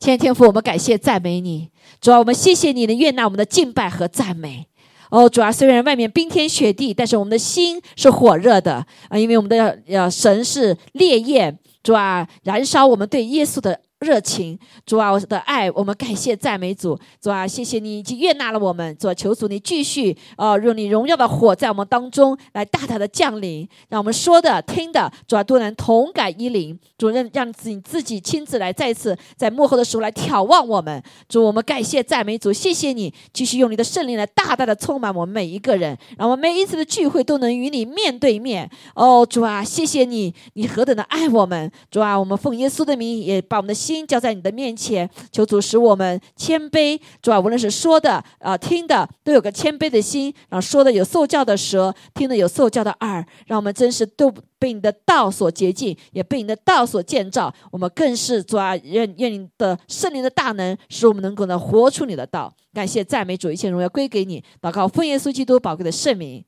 亲爱的天父，我们感谢赞美你，主啊，我们谢谢你的悦纳我们的敬拜和赞美。哦，主啊，虽然外面冰天雪地，但是我们的心是火热的啊，因为我们的呃神是烈焰，主啊，燃烧我们对耶稣的。热情，主啊，我的爱，我们感谢赞美主，主啊，谢谢你已经悦纳了我们，主啊，求主你继续啊，用你荣耀的火在我们当中来大大的降临，让我们说的听的，主啊，都能同感一灵，主任让自己自己亲自来再次在幕后的时候来眺望我们，主，我们感谢赞美主，谢谢你继续用你的圣灵来大大的充满我们每一个人，让我们每一次的聚会都能与你面对面。哦，主啊，谢谢你，你何等的爱我们，主啊，我们奉耶稣的名也把我们的。心心交在你的面前，求主使我们谦卑，主啊，无论是说的啊、听的，都有个谦卑的心；然后说的有受教的舌，听的有受教的耳，让我们真是都被你的道所洁净，也被你的道所建造。我们更是主啊，愿愿你的圣灵的大能，使我们能够呢活出你的道。感谢赞美主，一切荣耀归给你。祷告奉耶稣基督宝贵的圣名，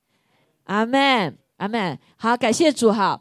阿门，阿门。好，感谢主哈。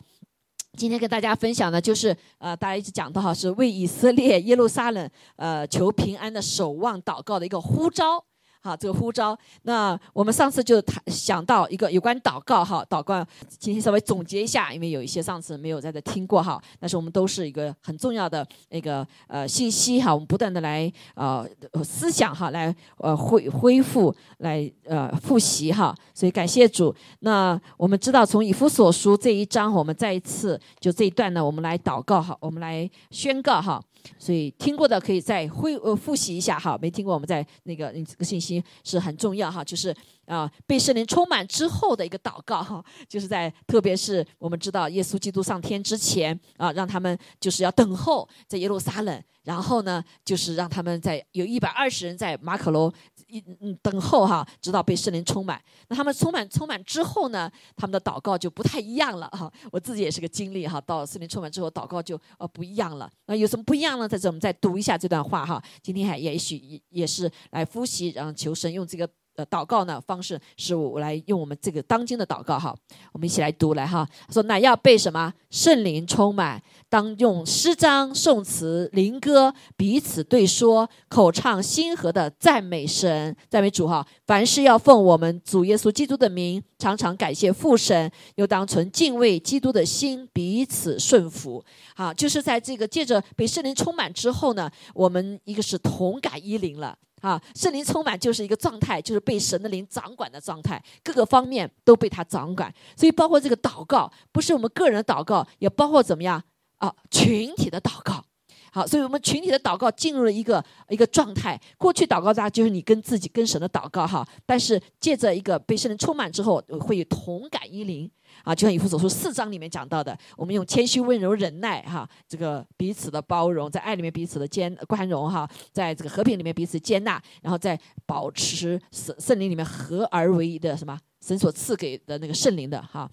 今天跟大家分享的，就是呃，大家一直讲到哈，是为以色列耶路撒冷呃求平安的守望祷告的一个呼召。好，这个呼召。那我们上次就谈想到一个有关祷告哈，祷告。今天稍微总结一下，因为有一些上次没有在这听过哈，但是我们都是一个很重要的那个呃信息哈，我们不断的来呃思想哈，来呃恢恢复来呃复习哈。所以感谢主。那我们知道从以弗所书这一章，我们再一次就这一段呢，我们来祷告哈，我们来宣告哈。所以听过的可以再恢呃复习一下哈，没听过我们在那个嗯这个信息是很重要哈，就是啊被圣灵充满之后的一个祷告哈，就是在特别是我们知道耶稣基督上天之前啊，让他们就是要等候在耶路撒冷。然后呢，就是让他们在有一百二十人在马可楼一嗯等候哈，直到被圣灵充满。那他们充满充满之后呢，他们的祷告就不太一样了哈。我自己也是个经历哈，到圣灵充满之后，祷告就呃不一样了。那有什么不一样呢？在这我们再读一下这段话哈。今天还也许也也是来复习，然后求神用这个。呃，祷告呢方式是我来用我们这个当今的祷告哈，我们一起来读来哈。说那要被什么圣灵充满，当用诗章、颂词、灵歌彼此对说，口唱心和的赞美神、赞美主哈。凡事要奉我们主耶稣基督的名，常常感谢父神，又当存敬畏基督的心彼此顺服。好，就是在这个借着被圣灵充满之后呢，我们一个是同感一灵了。啊，圣灵充满就是一个状态，就是被神的灵掌管的状态，各个方面都被他掌管。所以，包括这个祷告，不是我们个人的祷告，也包括怎么样啊，群体的祷告。好，所以我们群体的祷告进入了一个一个状态。过去祷告大家就是你跟自己跟神的祷告哈，但是借着一个被圣灵充满之后，会有同感一灵。啊，就像以弗所书四章里面讲到的，我们用谦虚、温柔、忍耐，哈，这个彼此的包容，在爱里面彼此的兼宽容，哈，在这个和平里面彼此接纳，然后在保持圣圣灵里面合而为一的什么神所赐给的那个圣灵的哈，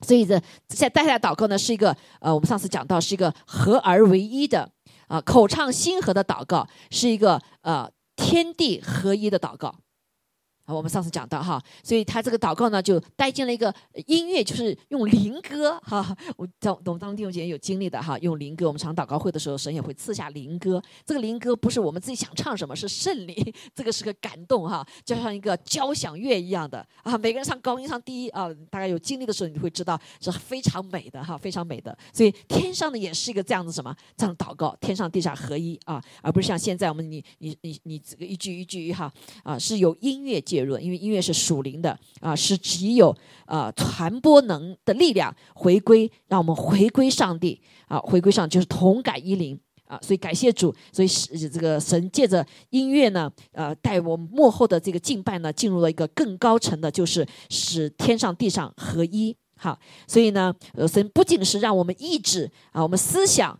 所以这在带下来祷告呢，是一个呃，我们上次讲到是一个合而为一的啊，口唱心和的祷告，是一个呃天地合一的祷告。我们上次讲到哈，所以他这个祷告呢，就带进了一个音乐，就是用灵歌哈。我在我们当弟兄姐妹有经历的哈，用灵歌。我们常祷告会的时候，神也会赐下灵歌。这个灵歌不是我们自己想唱什么，是圣灵，这个是个感动哈，就像一个交响乐一样的啊。每个人唱高音唱低啊，大概有经历的时候，你会知道是非常美的哈，非常美的。所以天上的也是一个这样子什么这样祷告，天上地下合一啊，而不是像现在我们你你你你这个一句一句哈啊，是有音乐结论。因为音乐是属灵的啊，是极有啊传播能的力量，回归让我们回归上帝啊，回归上就是同感一灵啊，所以感谢主，所以是这个神借着音乐呢，呃，带我们幕后的这个敬拜呢，进入了一个更高层的，就是使天上地上合一。好，所以呢，呃，神不仅是让我们意志啊，我们思想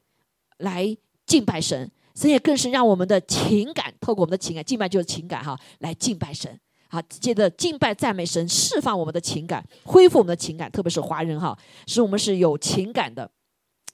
来敬拜神，神也更是让我们的情感透过我们的情感敬拜就是情感哈，来敬拜神。好，接着敬拜赞美神，释放我们的情感，恢复我们的情感，特别是华人哈，使我们是有情感的。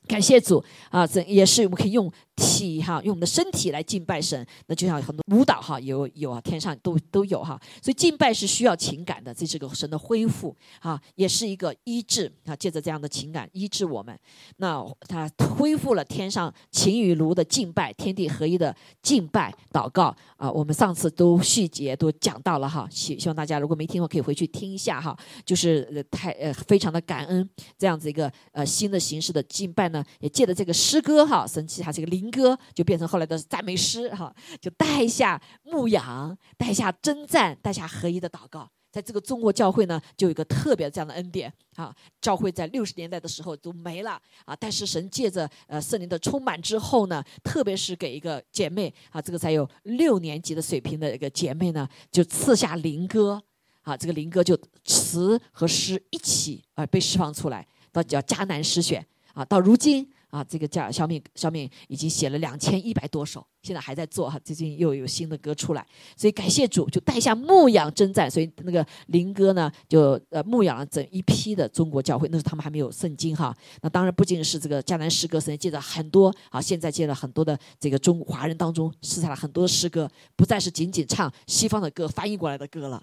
感谢主啊，这也是我们可以用体哈，用我们的身体来敬拜神，那就像很多舞蹈哈，有有啊，天上都都有哈，所以敬拜是需要情感的，这是个神的恢复啊，也是一个医治啊，借着这样的情感医治我们，那他恢复了天上情与炉的敬拜，天地合一的敬拜祷告啊，我们上次都细节都讲到了哈，希希望大家如果没听过可以回去听一下哈，就是太呃非常的感恩这样子一个呃新的形式的敬拜呢，也借着这个诗歌哈，神奇它这个灵。歌就变成后来的赞美诗哈，就带下牧养，带下征战，带下合一的祷告。在这个中国教会呢，就有一个特别这样的恩典啊。教会在六十年代的时候都没了啊，但是神借着呃圣灵的充满之后呢，特别是给一个姐妹啊，这个才有六年级的水平的一个姐妹呢，就赐下灵歌啊，这个灵歌就词和诗一起啊被释放出来，到叫迦南诗选啊，到如今。啊，这个叫小敏，小敏已经写了两千一百多首，现在还在做哈，最近又有新的歌出来，所以感谢主，就带下牧养征战，所以那个灵歌呢，就呃牧养了整一批的中国教会，那时他们还没有圣经哈，那当然不仅是这个迦南诗歌，神借着很多啊，现在借了很多的这个中华人当中施下了很多的诗歌，不再是仅仅唱西方的歌翻译过来的歌了。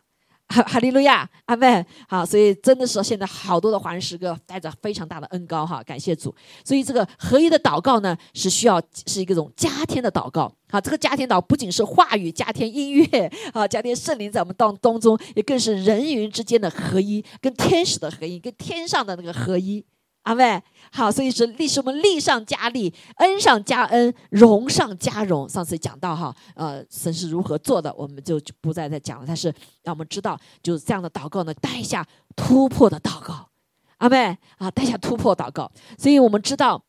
哈利路亚，阿门。好，所以真的是现在好多的华人诗歌带着非常大的恩高哈，感谢主。所以这个合一的祷告呢，是需要是一种加添的祷告。好，这个加添祷不仅是话语加添音乐啊，加添圣灵在我们当当中，也更是人与人之间的合一，跟天使的合一，跟天上的那个合一。阿妹，好，所以是力是我们力上加力，恩上加恩，荣上加荣。上次讲到哈，呃，神是如何做的，我们就不再再讲了。但是让我们知道，就是这样的祷告呢，带下突破的祷告。阿妹啊，带下突破祷告。所以我们知道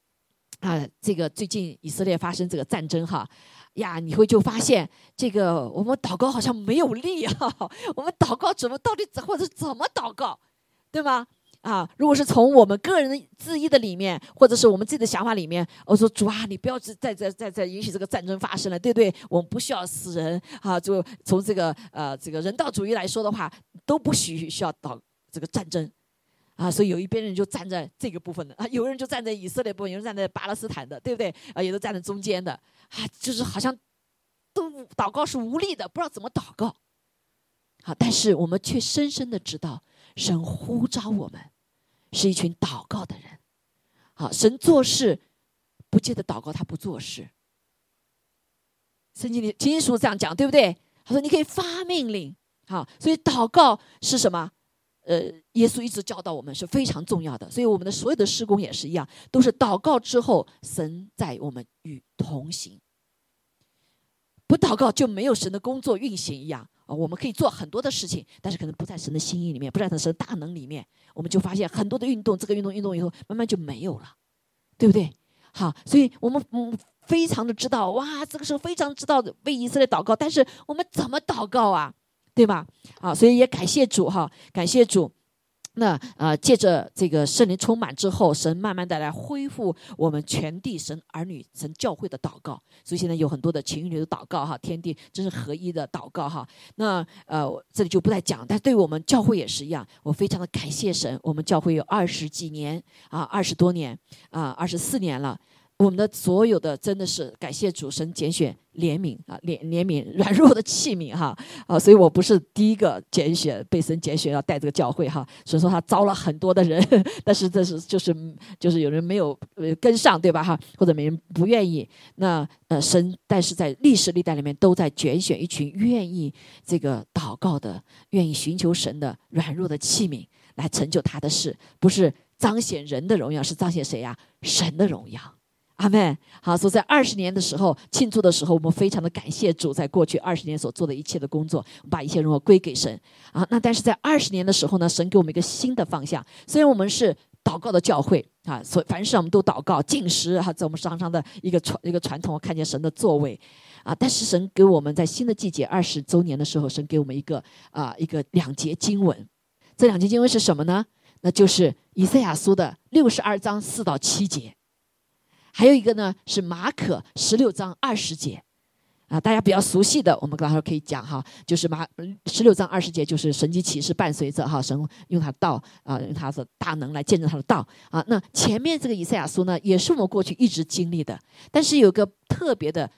啊，这个最近以色列发生这个战争哈，呀，你会就发现这个我们祷告好像没有力啊。我们祷告怎么到底怎或者怎么祷告，对吗？啊，如果是从我们个人的自意的里面，或者是我们自己的想法里面，我说主啊，你不要再再再再允许这个战争发生了，对不对？我们不需要死人啊，就从这个呃这个人道主义来说的话，都不许需要到这个战争啊。所以有一边人就站在这个部分的啊，有人就站在以色列部分，有人站在巴勒斯坦的，对不对？啊，也都站在中间的啊，就是好像都祷告是无力的，不知道怎么祷告。好，但是我们却深深的知道，神呼召我们。是一群祷告的人，好，神做事不借着祷告，他不做事。圣经里经书这样讲，对不对？他说你可以发命令，好，所以祷告是什么？呃，耶稣一直教导我们是非常重要的，所以我们的所有的施工也是一样，都是祷告之后，神在我们与同行。不祷告就没有神的工作运行一样啊！我们可以做很多的事情，但是可能不在神的心意里面，不在神的大能里面，我们就发现很多的运动，这个运动运动以后，慢慢就没有了，对不对？好，所以我们嗯非常的知道哇，这个时候非常知道为以色列祷告，但是我们怎么祷告啊？对吧？好，所以也感谢主哈，感谢主。那呃，借着这个圣灵充满之后，神慢慢的来恢复我们全地神儿女神教会的祷告，所以现在有很多的情侣的祷告哈，天地真是合一的祷告哈。那呃，这里就不再讲，但对我们教会也是一样，我非常的感谢神，我们教会有二十几年啊，二十多年啊，二十四年了。我们的所有的真的是感谢主神拣选怜悯啊怜怜悯软弱的器皿哈啊，所以我不是第一个拣选被神拣选要带这个教会哈，所以说他招了很多的人，但是这是就是就是有人没有呃跟上对吧哈，或者没人不愿意那呃神但是在历史历代里面都在拣选一群愿意这个祷告的愿意寻求神的软弱的器皿来成就他的事，不是彰显人的荣耀，是彰显谁呀？神的荣耀。阿妹，好，所以在二十年的时候庆祝的时候，我们非常的感谢主，在过去二十年所做的一切的工作，把一切荣耀归给神啊。那但是在二十年的时候呢，神给我们一个新的方向。虽然我们是祷告的教会啊，所凡事我们都祷告、进食哈，在我们常常的一个传一个传统，看见神的作为啊。但是神给我们在新的季节二十周年的时候，神给我们一个啊一个两节经文。这两节经文是什么呢？那就是以赛亚书的六十二章四到七节。还有一个呢，是马可十六章二十节，啊，大家比较熟悉的，我们刚才可以讲哈，就是马十六章二十节，就是神迹启示伴随着哈，神用他的道啊，用他的大能来见证他的道啊。那前面这个以赛亚书呢，也是我们过去一直经历的，但是有个特别的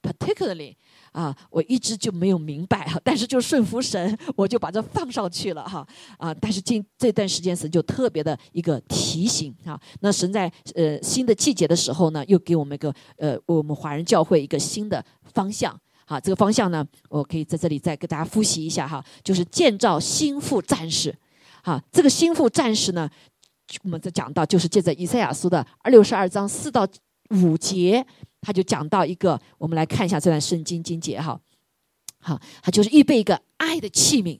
particularly。啊，我一直就没有明白哈，但是就顺服神，我就把这放上去了哈。啊，但是近这段时间神就特别的一个提醒哈。那神在呃新的季节的时候呢，又给我们一个呃我们华人教会一个新的方向。好，这个方向呢，我可以在这里再给大家复习一下哈，就是建造心腹战士。哈，这个心腹战士呢，我们在讲到就是借着以赛亚书的二六十二章四到五节。他就讲到一个，我们来看一下这段圣经经节哈，好，他就是预备一个爱的器皿，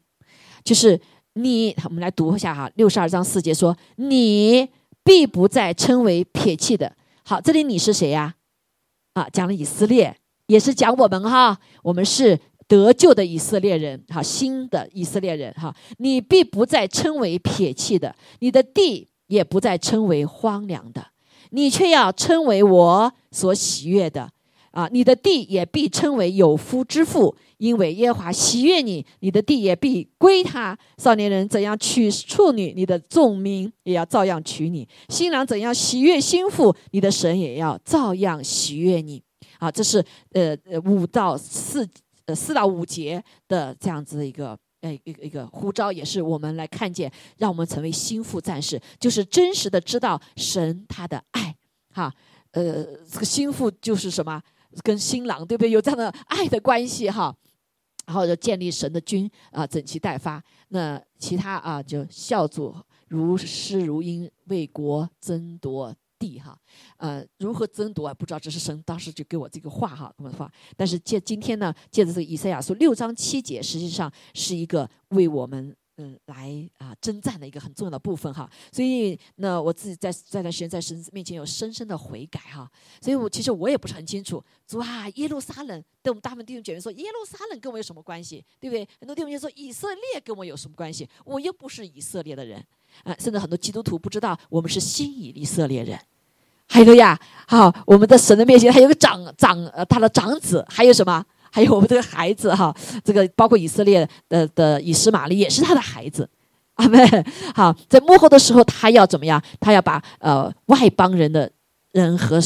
就是你，我们来读一下哈，六十二章四节说，你必不再称为撇弃的。好，这里你是谁呀？啊，讲了以色列，也是讲我们哈，我们是得救的以色列人，哈，新的以色列人哈，你必不再称为撇弃的，你的地也不再称为荒凉的。你却要称为我所喜悦的，啊，你的地也必称为有夫之妇，因为耶和华喜悦你，你的地也必归他。少年人怎样娶处女，你的众民也要照样娶你；新郎怎样喜悦新妇，你的神也要照样喜悦你。啊，这是呃呃五到四呃四到五节的这样子的一个。哎，一个一个呼召也是我们来看见，让我们成为心腹战士，就是真实的知道神他的爱，哈，呃，这个心腹就是什么，跟新郎对不对？有这样的爱的关系哈，然后就建立神的军啊，整齐待发。那其他啊，就孝祖如诗如音，为国争夺。地哈，呃，如何争夺啊？不知道，这是神当时就给我这个话哈，那么话。但是借今天呢，借着这个以赛亚书六章七节，实际上是一个为我们嗯来啊征战的一个很重要的部分哈。所以那我自己在这段时间在神面前有深深的悔改哈。所以我其实我也不是很清楚，主啊，耶路撒冷对我们大部分弟兄姐妹说，耶路撒冷跟我有什么关系？对不对？很多弟兄就说以色列跟我有什么关系？我又不是以色列的人。啊，甚至很多基督徒不知道我们是新以色列人，还有呀，好，我们的神的面前还有个长长呃他的长子，还有什么？还有我们这个孩子哈，这个包括以色列的的以斯玛利也是他的孩子，阿妹，好，在幕后的时候他要怎么样？他要把呃外邦人的人和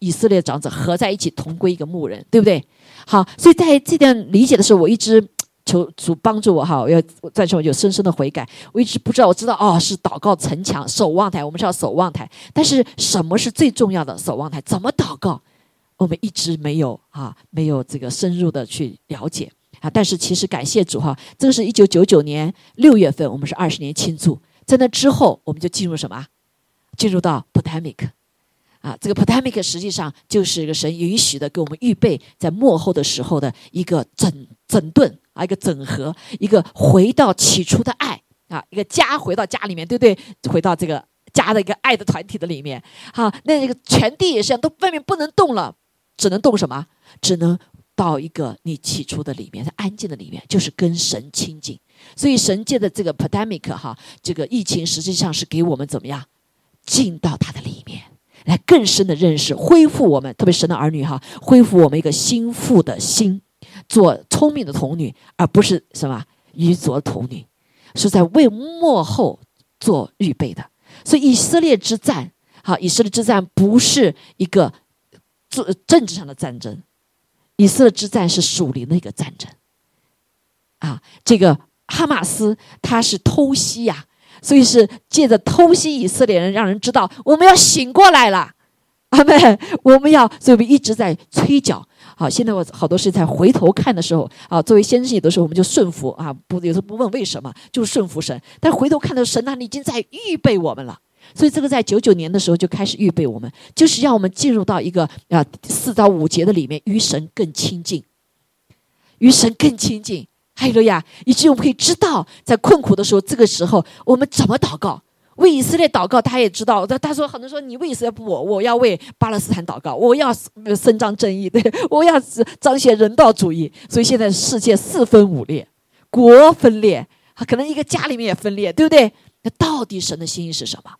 以色列长子合在一起，同归一个牧人，对不对？好，所以在这点理解的时候，我一直。求主帮助我哈，我要再说有深深的悔改。我一直不知道，我知道哦，是祷告城墙守望台，我们是要守望台。但是什么是最重要的守望台？怎么祷告？我们一直没有啊，没有这个深入的去了解啊。但是其实感谢主哈，这个是一九九九年六月份，我们是二十年庆祝。在那之后，我们就进入什么？进入到 pandemic 啊，这个 pandemic 实际上就是一个神允许的，给我们预备在幕后的时候的一个整整顿。啊，一个整合，一个回到起初的爱啊，一个家回到家里面，对不对？回到这个家的一个爱的团体的里面。好，那这个全地也是，都外面不能动了，只能动什么？只能到一个你起初的里面，在安静的里面，就是跟神亲近。所以神界的这个 pandemic 哈，这个疫情实际上是给我们怎么样进到他的里面，来更深的认识，恢复我们，特别神的儿女哈，恢复我们一个心腹的心。做聪明的童女，而不是什么愚拙童女，是在为幕后做预备的。所以以色列之战，好，以色列之战不是一个政政治上的战争，以色列之战是属灵的一个战争。啊，这个哈马斯他是偷袭呀，所以是借着偷袭以色列人，让人知道我们要醒过来了。阿妹，我们要，所以我们一直在催缴。好，现在我好多事情在回头看的时候啊，作为先知，有的时候我们就顺服啊，不有时候不问为什么，就顺服神。但回头看的神那里已经在预备我们了。所以这个在九九年的时候就开始预备我们，就是要我们进入到一个啊四到五节的里面，与神更亲近，与神更亲近。还有呀，以及我们可以知道，在困苦的时候，这个时候我们怎么祷告。为以色列祷告，他也知道。他他说很多说你为以色列不我，我要为巴勒斯坦祷告，我要伸张正义，对，我要彰显人道主义。所以现在世界四分五裂，国分裂，可能一个家里面也分裂，对不对？那到底神的心意是什么？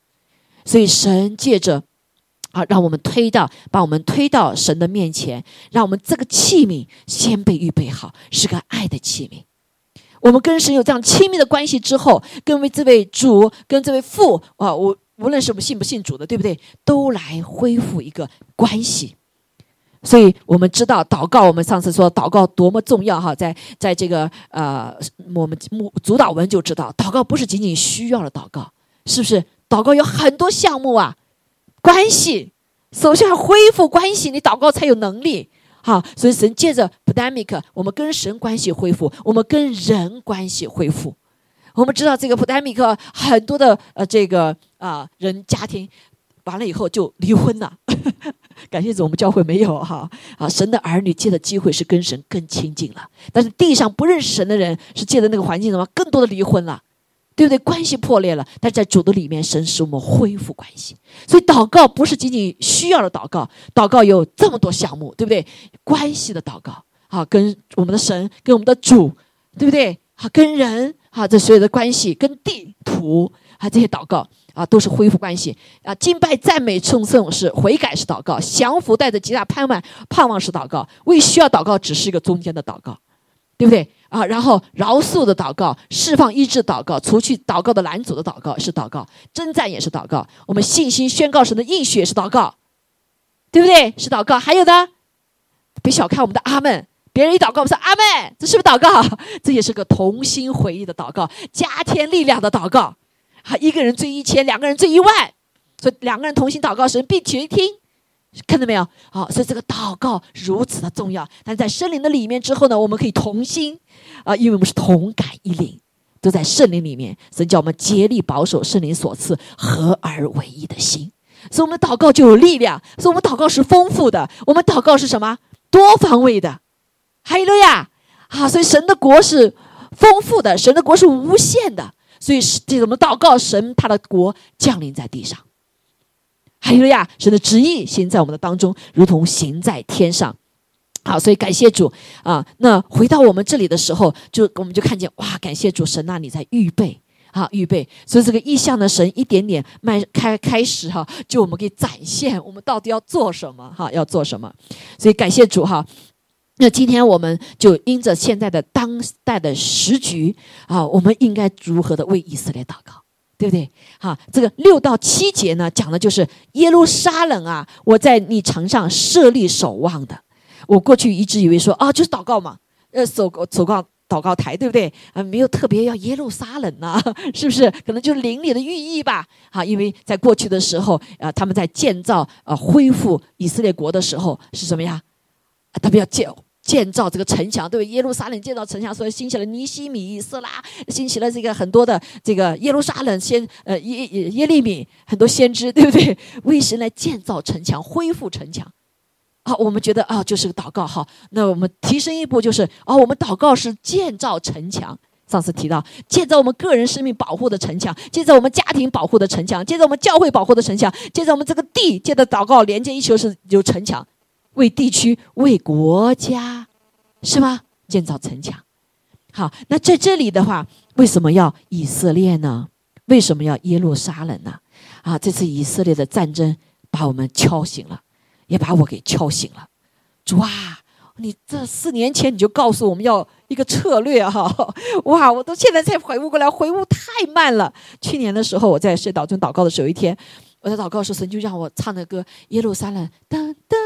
所以神借着啊，让我们推到，把我们推到神的面前，让我们这个器皿先被预备好，是个爱的器皿。我们跟神有这样亲密的关系之后，跟为这位主，跟这位父啊，我无论是我们信不信主的，对不对？都来恢复一个关系。所以我们知道祷告，我们上次说祷告多么重要哈，在在这个呃，我们主导文就知道，祷告不是仅仅需要的祷告，是不是？祷告有很多项目啊。关系，首先要恢复关系，你祷告才有能力。好，所以神借着 pandemic，我们跟神关系恢复，我们跟人关系恢复。我们知道这个 pandemic 很多的呃这个啊人家庭完了以后就离婚了。感谢主，我们教会没有哈啊，神的儿女借的机会是跟神更亲近了。但是地上不认识神的人是借的那个环境什么，更多的离婚了。对不对？关系破裂了，但是在主的里面，神使我们恢复关系。所以祷告不是仅仅需要的祷告，祷告有这么多项目，对不对？关系的祷告，好，跟我们的神，跟我们的主，对不对？好，跟人，好，这所有的关系，跟地土，啊，这些祷告啊，都是恢复关系啊。敬拜、赞美、称颂是悔改是祷告，降服带着极大盼望，盼望是祷告，为需要祷告只是一个中间的祷告，对不对？啊，然后饶恕的祷告、释放医治祷告、除去祷告的拦阻的祷告是祷告，征战也是祷告。我们信心宣告神的应许是祷告，对不对？是祷告。还有呢，别小看我们的阿门，别人一祷告，我们说阿门，这是不是祷告？这也是个同心回忆的祷告，加添力量的祷告。啊，一个人追一千，两个人追一万，所以两个人同心祷告，神必垂听。看到没有？好，所以这个祷告如此的重要。但在圣灵的里面之后呢，我们可以同心啊，因为我们是同感一灵，都在圣灵里面。神叫我们竭力保守圣灵所赐合而为一的心，所以我们祷告就有力量。所以我们祷告是丰富的，我们祷告是什么？多方位的。哈利路亚！啊，所以神的国是丰富的，神的国是无限的。所以是这种祷告，神他的国降临在地上。哈利路亚！神的旨意行在我们的当中，如同行在天上。好，所以感谢主啊！那回到我们这里的时候，就我们就看见哇，感谢主，神那里在预备啊，预备。所以这个意象的神一点点迈开开始哈，就我们可以展现我们到底要做什么哈，要做什么。所以感谢主哈。那今天我们就因着现在的当代的时局啊，我们应该如何的为以色列祷告？对不对？好，这个六到七节呢，讲的就是耶路撒冷啊，我在你城上设立守望的。我过去一直以为说啊，就是祷告嘛，呃，守守告祷告台，对不对？啊，没有特别要耶路撒冷呐，是不是？可能就是邻里的寓意吧。好，因为在过去的时候啊，他们在建造呃恢复以色列国的时候是什么呀？他们要建。建造这个城墙，对不耶路撒冷建造城墙，所以兴起了尼西米、以色拉，兴起了这个很多的这个耶路撒冷先呃耶耶耶利米很多先知，对不对？为神来建造城墙，恢复城墙。好，我们觉得啊，就是个祷告哈。那我们提升一步，就是哦，我们祷告是建造城墙。上次提到建造我们个人生命保护的城墙，建造我们家庭保护的城墙，建造我们教会保护的城墙，建造我们这个地，接着祷告连接一球是有城墙。为地区、为国家，是吗？建造城墙。好，那在这里的话，为什么要以色列呢？为什么要耶路撒冷呢？啊，这次以色列的战争把我们敲醒了，也把我给敲醒了。主啊，你这四年前你就告诉我们要一个策略哈，哇，我都现在才回悟过来，回悟太慢了。去年的时候，我在圣岛中祷告的时候，有一天我在祷告时，神就让我唱的歌《耶路撒冷》，噔噔。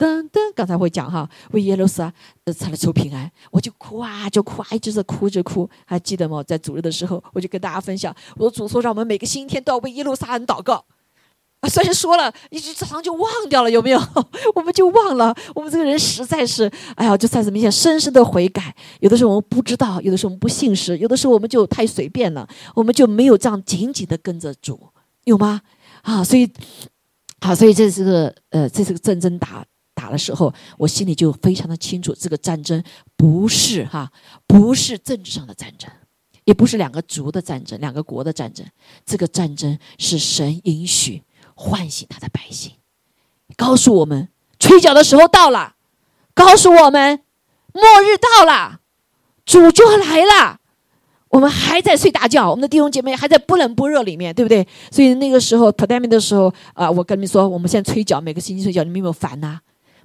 噔噔，刚才会讲哈，为耶路撒呃，才来求平安，我就哭啊，就哭啊，一直在哭着哭，还记得吗？在主日的时候，我就跟大家分享，我的主说让我们每个星期天都要为耶路撒冷祷告啊。虽然说了，一直早上就忘掉了，有没有？我们就忘了，我们这个人实在是，哎呀，就在这明显深深的悔改。有的时候我们不知道，有的时候我们不信实，有的时候我们就太随便了，我们就没有这样紧紧的跟着主，有吗？啊，所以，好，所以这是个呃，这是个战争打。打的时候，我心里就非常的清楚，这个战争不是哈，不是政治上的战争，也不是两个族的战争，两个国的战争。这个战争是神允许唤醒他的百姓，告诉我们吹角的时候到了，告诉我们末日到了，主就来了。我们还在睡大觉，我们的弟兄姐妹还在不冷不热里面，对不对？所以那个时候 pandemic 的时候啊，我跟你们说，我们现在催缴，每个星期催缴，你们有没有烦呐？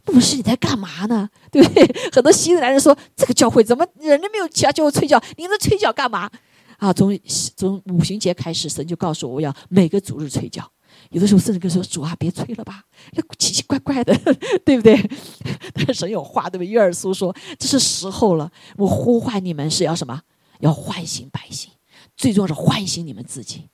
牧师，你在干嘛呢？对不对？很多新的男人说，这个教会怎么人都没有其他教会催缴，你在催缴干嘛？啊，从从五旬节开始，神就告诉我，要每个主日催缴。有的时候甚至跟说：“主啊，别催了吧，那奇奇怪怪的，对不对？” 但是神有话，对不对？约尔苏说：“这是时候了，我呼唤你们是要什么？要唤醒百姓，最重要是唤醒你们自己。”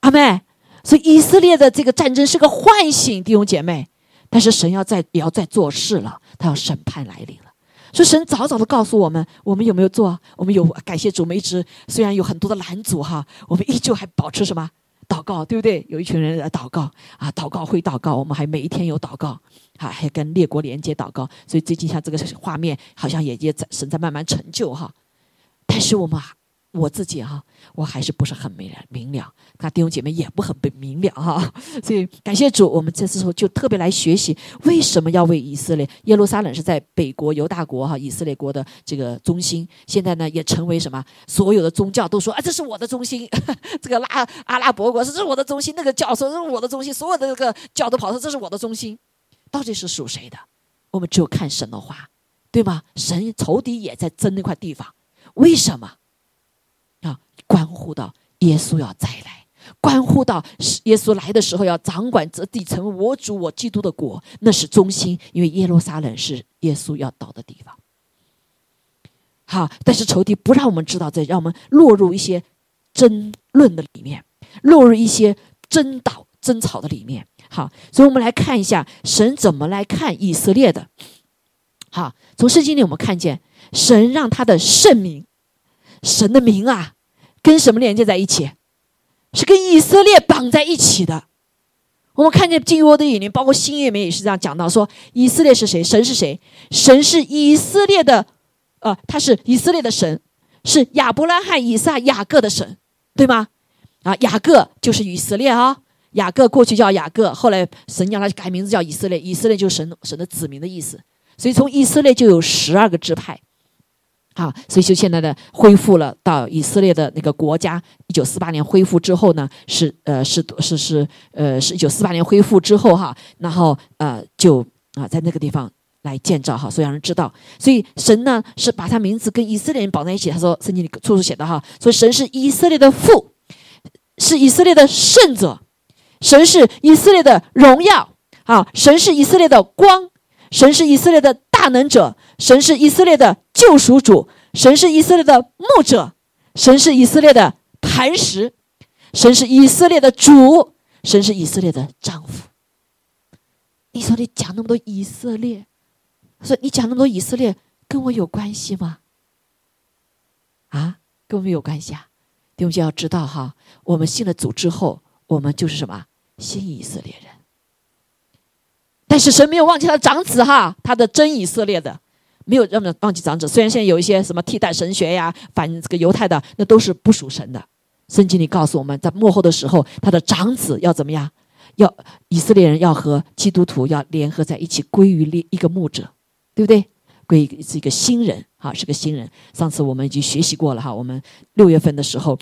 阿妹，所以以色列的这个战争是个唤醒弟兄姐妹，但是神要在也要在做事了，他要审判来临了。所以神早早的告诉我们，我们有没有做？我们有感谢主，我们一直虽然有很多的拦阻哈，我们依旧还保持什么？祷告对不对？有一群人在祷告啊，祷告会祷告，我们还每一天有祷告，啊，还跟列国连接祷告。所以最近像这个画面，好像也也在神在慢慢成就哈。但是我们。我自己哈，我还是不是很明了明了，那弟兄姐妹也不很不明了哈，所以感谢主，我们这次时候就特别来学习，为什么要为以色列？耶路撒冷是在北国犹大国哈，以色列国的这个中心，现在呢也成为什么？所有的宗教都说啊，这是我的中心，这个拉阿拉伯国是这是我的中心，那个教说这是我的中心，所有的这个教都跑说这是我的中心，到底是属谁的？我们只有看神的话，对吗？神仇敌也在争那块地方，为什么？啊关乎到耶稣要再来，关乎到耶稣来的时候要掌管这地，成为我主我基督的国，那是中心，因为耶路撒冷是耶稣要到的地方。好，但是仇敌不让我们知道，这让我们落入一些争论的里面，落入一些争导争吵的里面。好，所以我们来看一下神怎么来看以色列的。好，从圣经里我们看见神让他的圣名，神的名啊。跟什么连接在一起？是跟以色列绑在一起的。我们看见旧约的引领，包括新约里面也是这样讲到：说以色列是谁？神是谁？神是以色列的，呃，他是以色列的神，是亚伯拉罕、以撒、雅各的神，对吗？啊，雅各就是以色列啊。雅各过去叫雅各，后来神让他改名字叫以色列。以色列就是神神的子民的意思。所以从以色列就有十二个支派。好，所以就现在的恢复了到以色列的那个国家，一九四八年恢复之后呢，是呃是是是呃是一九四八年恢复之后哈，然后呃就啊在那个地方来建造哈，所以让人知道，所以神呢是把他名字跟以色列人绑在一起。他说圣经里处处写的哈，所以神是以色列的父，是以色列的圣者，神是以色列的荣耀啊，神是以色列的光，神是以色列的大能者。神是以色列的救赎主，神是以色列的牧者，神是以色列的磐石，神是以色列的主，神是以色列的丈夫。你说你讲那么多以色列，说你讲那么多以色列，跟我有关系吗？啊，跟我们有关系啊！弟兄就要知道哈，我们信了主之后，我们就是什么新以色列人。但是神没有忘记他的长子哈，他的真以色列的。没有让他忘记长子，虽然现在有一些什么替代神学呀，反这个犹太的，那都是不属神的。圣经里告诉我们在幕后的时候，他的长子要怎么样？要以色列人要和基督徒要联合在一起，归于一一个牧者，对不对？归是一个新人，哈，是个新人。上次我们已经学习过了哈，我们六月份的时候，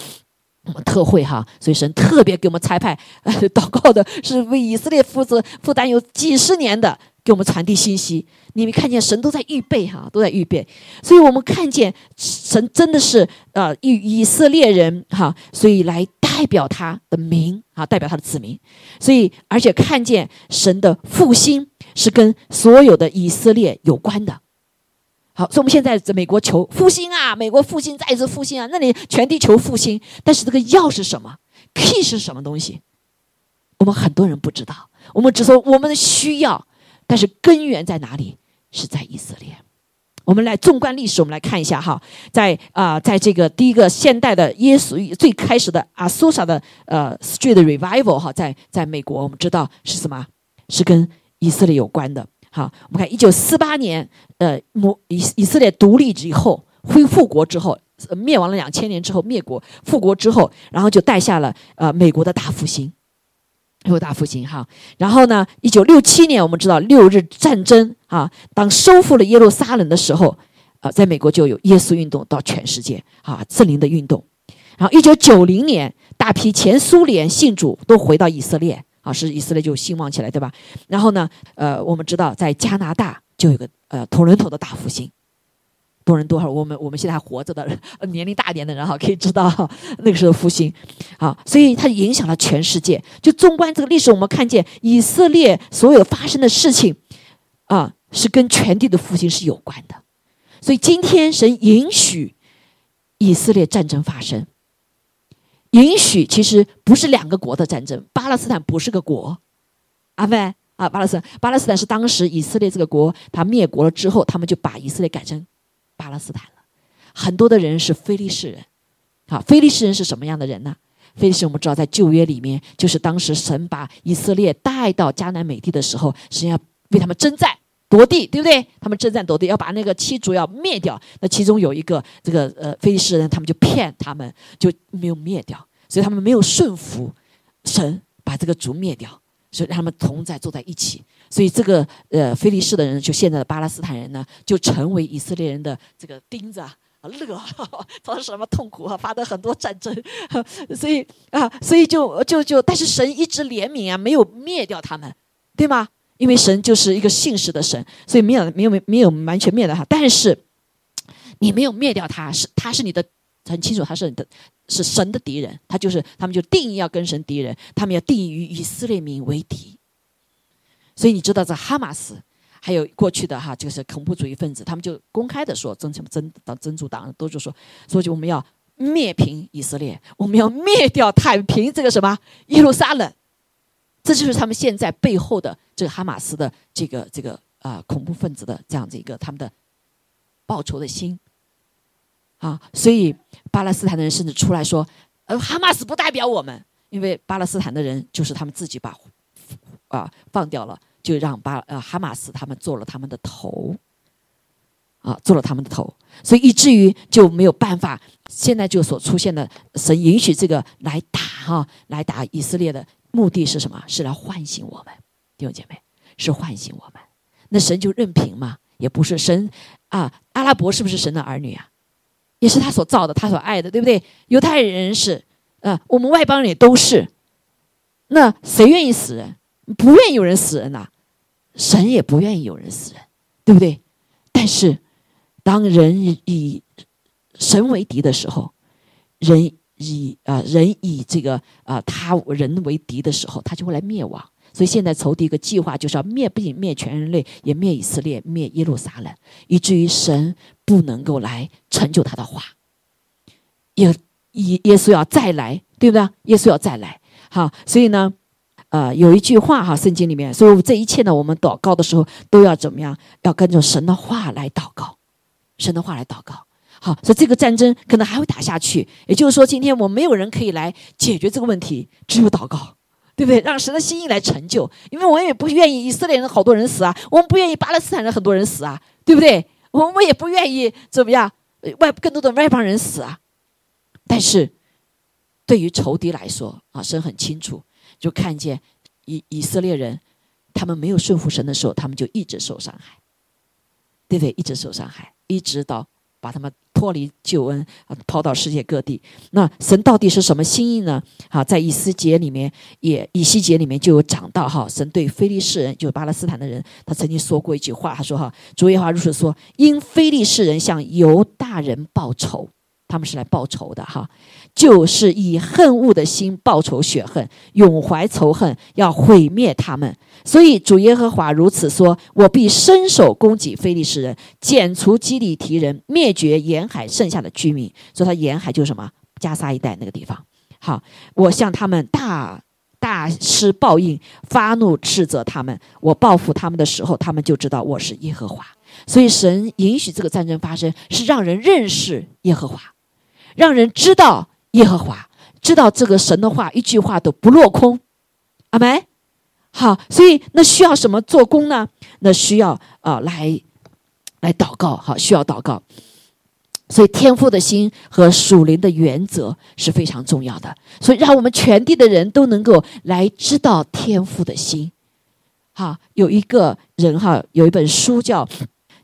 我们特会哈，所以神特别给我们差派 祷告的是为以色列负责负担有几十年的。给我们传递信息，你们看见神都在预备哈，都在预备，所以我们看见神真的是呃以以色列人哈，所以来代表他的名啊，代表他的子民，所以而且看见神的复兴是跟所有的以色列有关的。好，所以我们现在在美国求复兴啊，美国复兴再一次复兴啊，那里全地球复兴，但是这个药是什么？Key 是什么东西？我们很多人不知道，我们只说我们的需要。但是根源在哪里？是在以色列。我们来纵观历史，我们来看一下哈，在啊，在这个第一个现代的耶稣最开始的阿苏萨的呃 Street Revival 哈，在在美国，我们知道是什么？是跟以色列有关的。好，我们看一九四八年，呃，摩以以色列独立以后，恢复国之后，灭亡了两千年之后灭国复国之后，然后就带下了呃美国的大复兴。有大复兴哈，然后呢？一九六七年，我们知道六日战争啊，当收复了耶路撒冷的时候，啊，在美国就有耶稣运动到全世界啊，圣灵的运动。然后一九九零年，大批前苏联信主都回到以色列，啊，是以色列就兴旺起来，对吧？然后呢，呃，我们知道在加拿大就有个呃多伦多的大复兴。多伦多哈？我们我们现在还活着的年龄大一点的人哈，可以知道 那个时候复兴，好，所以它影响了全世界。就纵观这个历史，我们看见以色列所有发生的事情，啊，是跟全地的复兴是有关的。所以今天神允许以色列战争发生，允许其实不是两个国的战争，巴勒斯坦不是个国，阿妹啊，巴勒斯坦，巴勒斯坦是当时以色列这个国他灭国了之后，他们就把以色列改成。巴勒斯坦了，很多的人是非利士人，好，非利士人是什么样的人呢？非利士我们知道，在旧约里面，就是当时神把以色列带到迦南美地的时候，神要为他们征战夺地，对不对？他们征战夺地，要把那个七族要灭掉。那其中有一个这个呃非利士人，他们就骗他们，就没有灭掉，所以他们没有顺服神，把这个族灭掉。所以让他们同在坐在一起，所以这个呃菲利士的人，就现在的巴勒斯坦人呢，就成为以色列人的这个钉子啊，乐，造成什么痛苦啊，发的很多战争，所以啊，所以就就就，但是神一直怜悯啊，没有灭掉他们，对吗？因为神就是一个信实的神，所以没有没有没有完全灭掉他，但是你没有灭掉他，是他是你的。很清楚，他是你的，是神的敌人。他就是他们就定义要跟神敌人，他们要定义与以色列民为敌。所以你知道，这哈马斯还有过去的哈，就是恐怖主义分子，他们就公开的说，真什么真党真主党都就说，说就我们要灭平以色列，我们要灭掉太平这个什么耶路撒冷。这就是他们现在背后的这个哈马斯的这个这个啊恐怖分子的这样子一个他们的报仇的心。啊，所以巴勒斯坦的人甚至出来说：“呃，哈马斯不代表我们，因为巴勒斯坦的人就是他们自己把啊放掉了，就让巴呃哈马斯他们做了他们的头，啊，做了他们的头，所以以至于就没有办法。现在就所出现的，神允许这个来打哈，来打以色列的目的是什么？是来唤醒我们弟兄姐妹，是唤醒我们。那神就任凭吗？也不是神啊，阿拉伯是不是神的儿女啊？”也是他所造的，他所爱的，对不对？犹太人是，呃，我们外邦人也都是。那谁愿意死人？不愿意有人死人呐，神也不愿意有人死人，对不对？但是，当人以神为敌的时候，人以啊人以这个啊他人为敌的时候，他就会来灭亡。所以现在仇敌一个计划，就是要灭不仅灭全人类，也灭以色列，灭耶路撒冷，以至于神不能够来成就他的话。耶耶耶稣要再来，对不对？耶稣要再来，好，所以呢，呃，有一句话哈，圣经里面，所以这一切呢，我们祷告的时候都要怎么样？要跟着神的话来祷告，神的话来祷告。好，所以这个战争可能还会打下去。也就是说，今天我们没有人可以来解决这个问题，只有祷告。对不对？让神的心意来成就，因为我也不愿意以色列人好多人死啊，我们不愿意巴勒斯坦人很多人死啊，对不对？我们也不愿意怎么样外更多的外邦人死啊。但是，对于仇敌来说啊，神很清楚，就看见以以色列人他们没有顺服神的时候，他们就一直受伤害，对不对？一直受伤害，一直到。把他们脱离救恩啊，抛到世界各地。那神到底是什么心意呢？啊，在以斯节里面，也以西结里面就有讲到哈，神对非利士人，就是巴勒斯坦的人，他曾经说过一句话，他说哈，主耶和华如是说，因非利士人向犹大人报仇。他们是来报仇的哈，就是以恨恶的心报仇雪恨，永怀仇恨，要毁灭他们。所以主耶和华如此说：我必伸手攻击非利士人，剪除基利提人，灭绝沿海剩下的居民。说他沿海就是什么？加沙一带那个地方。好，我向他们大大施报应，发怒斥责他们。我报复他们的时候，他们就知道我是耶和华。所以神允许这个战争发生，是让人认识耶和华。让人知道耶和华，知道这个神的话，一句话都不落空。阿门。好，所以那需要什么做工呢？那需要啊，来来祷告。好，需要祷告。所以天父的心和属灵的原则是非常重要的。所以让我们全地的人都能够来知道天父的心。好，有一个人哈，有一本书叫。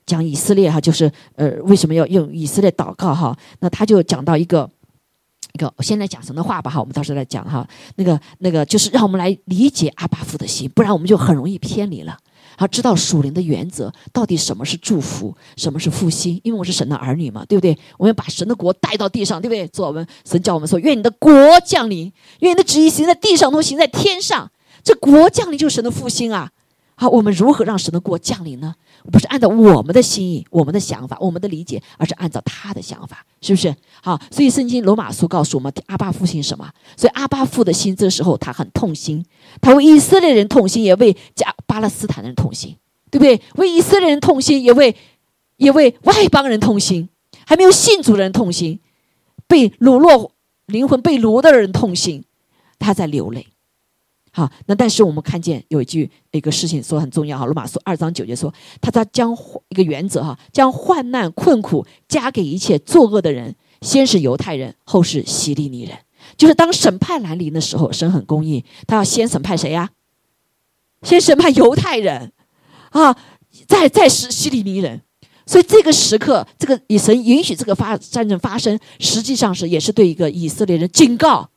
讲以色列哈，就是呃，为什么要用以色列祷告哈？那他就讲到一个一个，我先来讲神的话吧哈，我们到时候来讲哈。那个那个就是让我们来理解阿巴父的心，不然我们就很容易偏离了。好，知道属灵的原则，到底什么是祝福，什么是复兴？因为我是神的儿女嘛，对不对？我们要把神的国带到地上，对不对？做我们神叫我们说，愿你的国降临，愿你的旨意行在地上，同行在天上。这国降临就是神的复兴啊。好，我们如何让神的国降临呢？不是按照我们的心意、我们的想法、我们的理解，而是按照他的想法，是不是？好，所以圣经罗马书告诉我们，阿巴父心什么？所以阿巴父的心，这时候他很痛心，他为以色列人痛心，也为加巴勒斯坦人痛心，对不对？为以色列人痛心，也为也为外邦人痛心，还没有信主的人痛心，被掳落灵魂被掳的人痛心，他在流泪。好，那但是我们看见有一句一个事情说很重要哈，罗马书二章九节说，他他将一个原则哈，将患难困苦加给一切作恶的人，先是犹太人，后是希利尼人。就是当审判来临的时候，神很公义，他要先审判谁呀？先审判犹太人，啊，再再是希利尼人。所以这个时刻，这个以神允许这个发战争发生，实际上是也是对一个以色列人警告。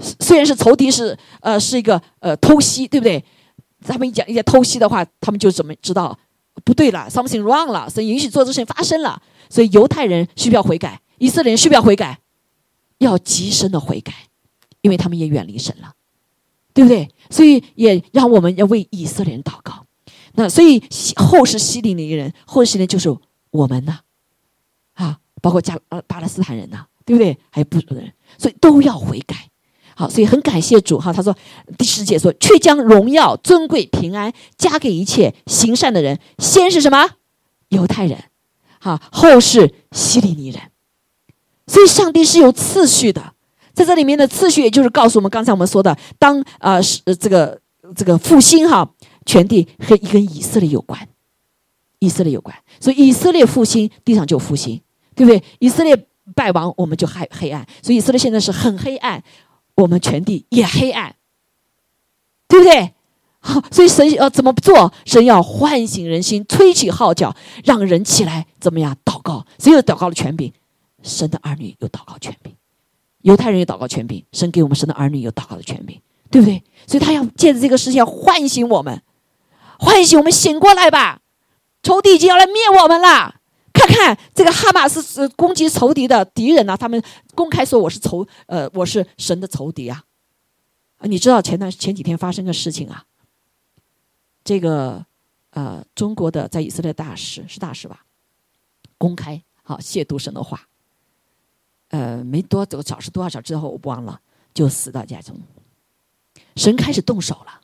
虽然是仇敌是呃是一个呃偷袭，对不对？他们一讲一讲偷袭的话，他们就怎么知道不对了？Something wrong 了，神允许做这事情发生了。所以犹太人需不要悔改？以色列人需不要悔改？要极深的悔改，因为他们也远离神了，对不对？所以也让我们要为以色列人祷告。那所以后世西林的一个人，后世呢就是我们呢，啊，包括加呃巴勒斯坦人呢，对不对？还有不的人，所以都要悔改。好，所以很感谢主哈。他说第十节说，却将荣耀、尊贵、平安加给一切行善的人。先是什么？犹太人，好，后是希利尼人。所以上帝是有次序的，在这里面的次序，也就是告诉我们刚才我们说的，当啊是这个这个复兴哈，全地和跟以色列有关，以色列有关。所以以色列复兴，地上就复兴，对不对？以色列败亡，我们就黑黑暗。所以以色列现在是很黑暗。我们全地也黑暗，对不对？好，所以神要怎么做？神要唤醒人心，吹起号角，让人起来怎么样祷告？谁有祷告的权柄？神的儿女有祷告权柄，犹太人有祷告权柄，神给我们神的儿女有祷告的权柄，对不对？所以他要借着这个事情要唤醒我们，唤醒我们醒过来吧！仇敌已经要来灭我们了。看这个哈马斯是攻击仇敌的敌人呐，他们公开说我是仇，呃，我是神的仇敌啊！你知道前段前几天发生个事情啊？这个呃，中国的在以色列大使是大使吧？公开好亵渎神的话，呃，没多久小时多少小时之后我忘了，就死到家中。神开始动手了，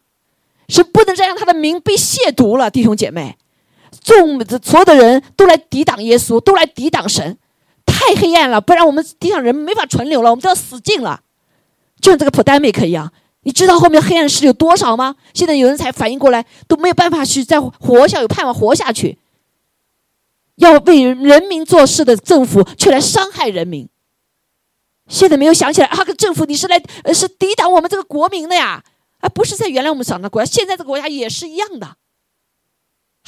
是不能再让他的名被亵渎了，弟兄姐妹。众所有的人都来抵挡耶稣，都来抵挡神，太黑暗了，不然我们地上人没法存留了，我们都要死尽了。就像这个普丹美克一样，你知道后面黑暗势力有多少吗？现在有人才反应过来，都没有办法去再活下，有盼望活下去。要为人民做事的政府却来伤害人民，现在没有想起来啊！个政府你是来是抵挡我们这个国民的呀，而不是在原来我们想的国家，现在这个国家也是一样的。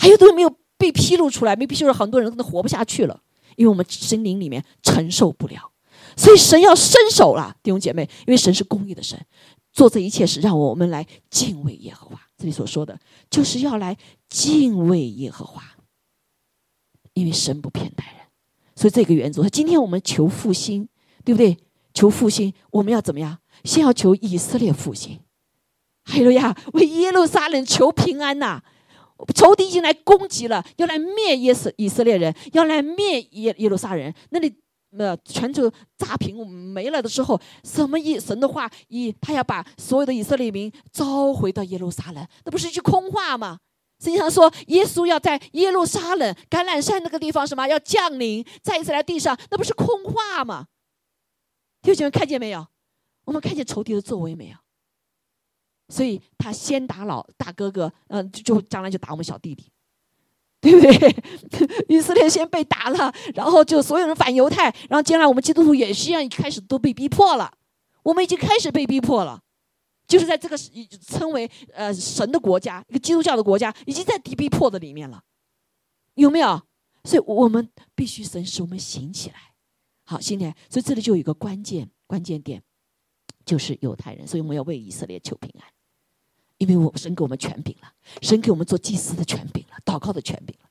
还有都没有被披露出来，没披露出来，很多人都活不下去了，因为我们心灵里面承受不了，所以神要伸手了，弟兄姐妹，因为神是公义的神，做这一切是让我们来敬畏耶和华。这里所说的就是要来敬畏耶和华，因为神不偏待人，所以这个原则，今天我们求复兴，对不对？求复兴，我们要怎么样？先要求以色列复兴，还有呀，为耶路撒冷求平安呐。仇敌已经来攻击了，要来灭耶色以色列人，要来灭耶耶路撒人。那里呃，全球炸平没了的时候，什么意？神的话，以他要把所有的以色列民召回到耶路撒冷，那不是一句空话吗？实际上说，耶稣要在耶路撒冷橄榄山那个地方什么要降临，再一次来地上，那不是空话吗？弟兄姐妹看见没有？我们看见仇敌的作为没有？所以他先打老大哥哥，嗯，就将来就打我们小弟弟，对不对？以色列先被打了，然后就所有人反犹太，然后将来我们基督徒也是一样，一开始都被逼迫了。我们已经开始被逼迫了，就是在这个称为呃神的国家，一个基督教的国家，已经在逼逼迫的里面了，有没有？所以我们必须神使我们醒起来，好，今天，所以这里就有一个关键，关键点就是犹太人，所以我们要为以色列求平安，因为我神给我们权柄了，神给我们做祭司的权柄了，祷告的权柄了。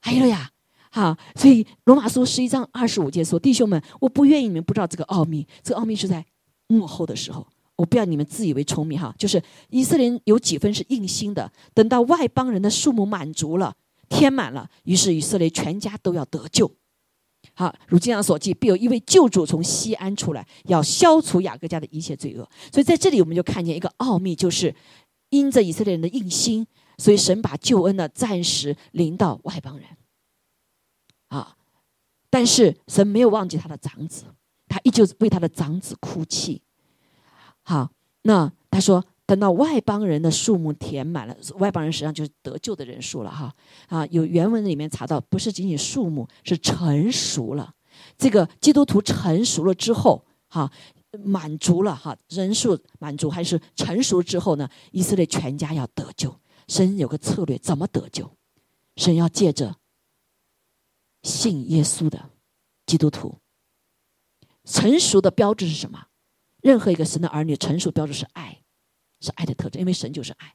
还有呀，好，所以罗马书十一章二十五节说：“弟兄们，我不愿意你们不知道这个奥秘，这个奥秘是在幕后的时候。”我不要你们自以为聪明哈，就是以色列有几分是硬心的，等到外邦人的数目满足了，填满了，于是以色列全家都要得救。好，如经上所记，必有一位救主从西安出来，要消除雅各家的一切罪恶。所以在这里我们就看见一个奥秘，就是因着以色列人的硬心，所以神把救恩呢暂时临到外邦人。啊，但是神没有忘记他的长子，他依旧为他的长子哭泣。好，那他说，等到外邦人的数目填满了，外邦人实际上就是得救的人数了哈。啊，有原文里面查到，不是仅仅数目，是成熟了。这个基督徒成熟了之后，哈，满足了哈，人数满足还是成熟之后呢？以色列全家要得救，神有个策略，怎么得救？神要借着信耶稣的基督徒，成熟的标志是什么？任何一个神的儿女成熟标志是爱，是爱的特征，因为神就是爱，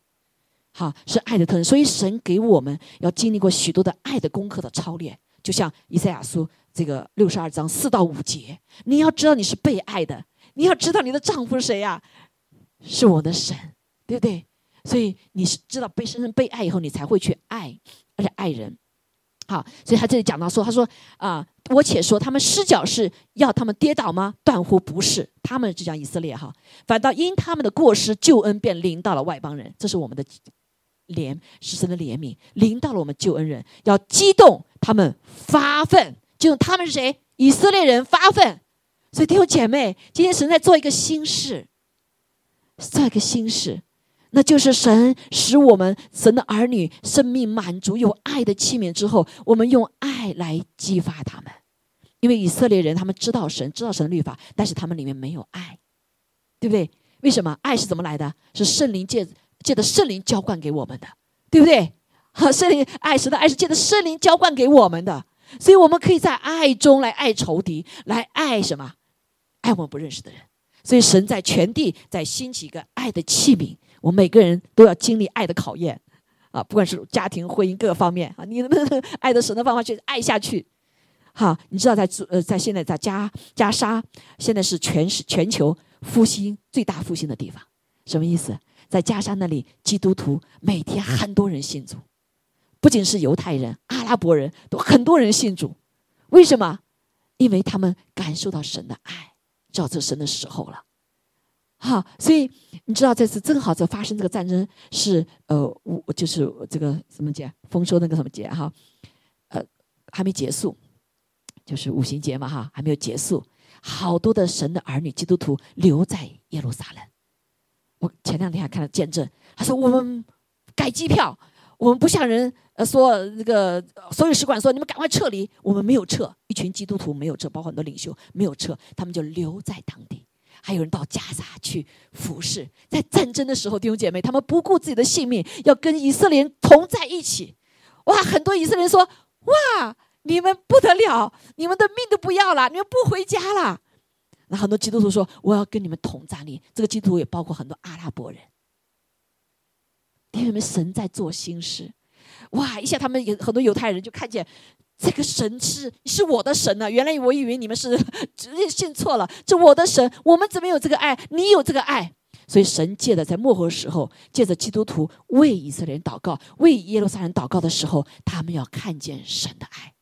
好是爱的特征。所以神给我们要经历过许多的爱的功课的操练，就像以赛亚书这个六十二章四到五节，你要知道你是被爱的，你要知道你的丈夫是谁呀？是我的神，对不对？所以你是知道被深深被爱以后，你才会去爱，而且爱人。好，所以他这里讲到说，他说啊，我且说他们失脚是要他们跌倒吗？断乎不是，他们就讲以色列哈，反倒因他们的过失，救恩便临到了外邦人。这是我们的怜，是神的怜悯，临到了我们救恩人，要激动他们发愤，就他们是谁？以色列人发愤。所以弟兄姐妹，今天神在做一个新事，做一个新事。那就是神使我们神的儿女生命满足有爱的器皿之后，我们用爱来激发他们。因为以色列人他们知道神，知道神的律法，但是他们里面没有爱，对不对？为什么？爱是怎么来的？是圣灵借借的圣灵浇灌给我们的，对不对？好，圣灵爱神的爱是借的圣灵浇灌给我们的，所以我们可以在爱中来爱仇敌，来爱什么？爱我们不认识的人。所以神在全地在兴起一个爱的器皿。我们每个人都要经历爱的考验，啊，不管是家庭、婚姻各个方面啊，你能不能 爱的神的方法去爱下去？好，你知道在呃，在现在在加加沙，现在是全是全球复兴最大复兴的地方，什么意思？在加沙那里，基督徒每天很多人信主，不仅是犹太人、阿拉伯人都很多人信主，为什么？因为他们感受到神的爱，照这神的时候了。好，所以你知道这次正好这发生这个战争是呃，我就是这个什么节丰收那个什么节哈，呃，还没结束，就是五行节嘛哈，还没有结束，好多的神的儿女基督徒留在耶路撒冷。我前两天还看到见证，他说我们改机票，我们不像人呃说那个所有使馆说你们赶快撤离，我们没有撤，一群基督徒没有撤，包括很多领袖没有撤，他们就留在当地。还有人到加沙去服侍，在战争的时候，弟兄姐妹，他们不顾自己的性命，要跟以色列人同在一起。哇，很多以色列人说：“哇，你们不得了，你们的命都不要了，你们不回家了。”那很多基督徒说：“我要跟你们同站立。”这个基督徒也包括很多阿拉伯人。弟兄们，神在做新事。哇，一下他们有很多犹太人就看见。这个神是是我的神呢？原来我以为你们是 信错了。这我的神，我们怎么有这个爱？你有这个爱，所以神借的在末后时候，借着基督徒为以色列人祷告，为耶路撒冷祷告的时候，他们要看见神的爱。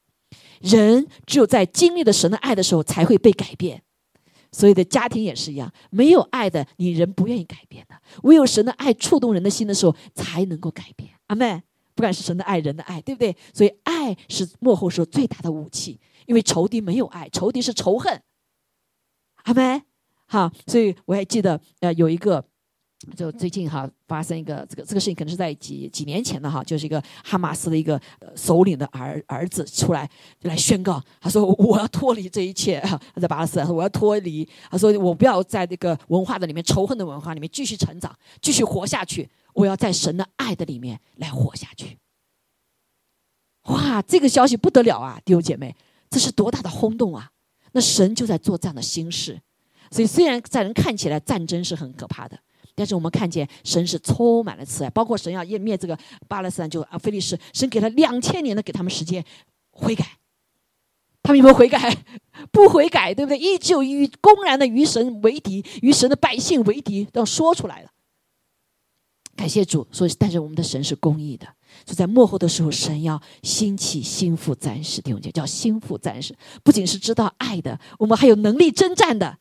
人只有在经历了神的爱的时候，才会被改变。所有的家庭也是一样，没有爱的，你人不愿意改变的。唯有神的爱触动人的心的时候，才能够改变。阿门。不管是神的爱，人的爱，对不对？所以爱是幕后时候最大的武器，因为仇敌没有爱，仇敌是仇恨。阿门。好，所以我还记得，呃，有一个，就最近哈发生一个这个这个事情，可能是在几几年前的哈，就是一个哈马斯的一个首领的儿儿子出来来宣告，他说我要脱离这一切，他在巴勒斯坦，我要脱离，他说我不要在这个文化的里面仇恨的文化里面继续成长，继续活下去。我要在神的爱的里面来活下去。哇，这个消息不得了啊，弟兄姐妹，这是多大的轰动啊！那神就在做这样的心事，所以虽然在人看起来战争是很可怕的，但是我们看见神是充满了慈爱，包括神要灭灭这个巴勒斯坦，就啊菲利士，神给了两千年的给他们时间悔改，他们有没有悔改？不悔改，对不对？依旧与公然的与神为敌，与神的百姓为敌，都说出来了。感谢主，所以但是我们的神是公义的，就在幕后的时候，神要兴起心腹战士弟兄姐叫心腹战士，不仅是知道爱的，我们还有能力征战的。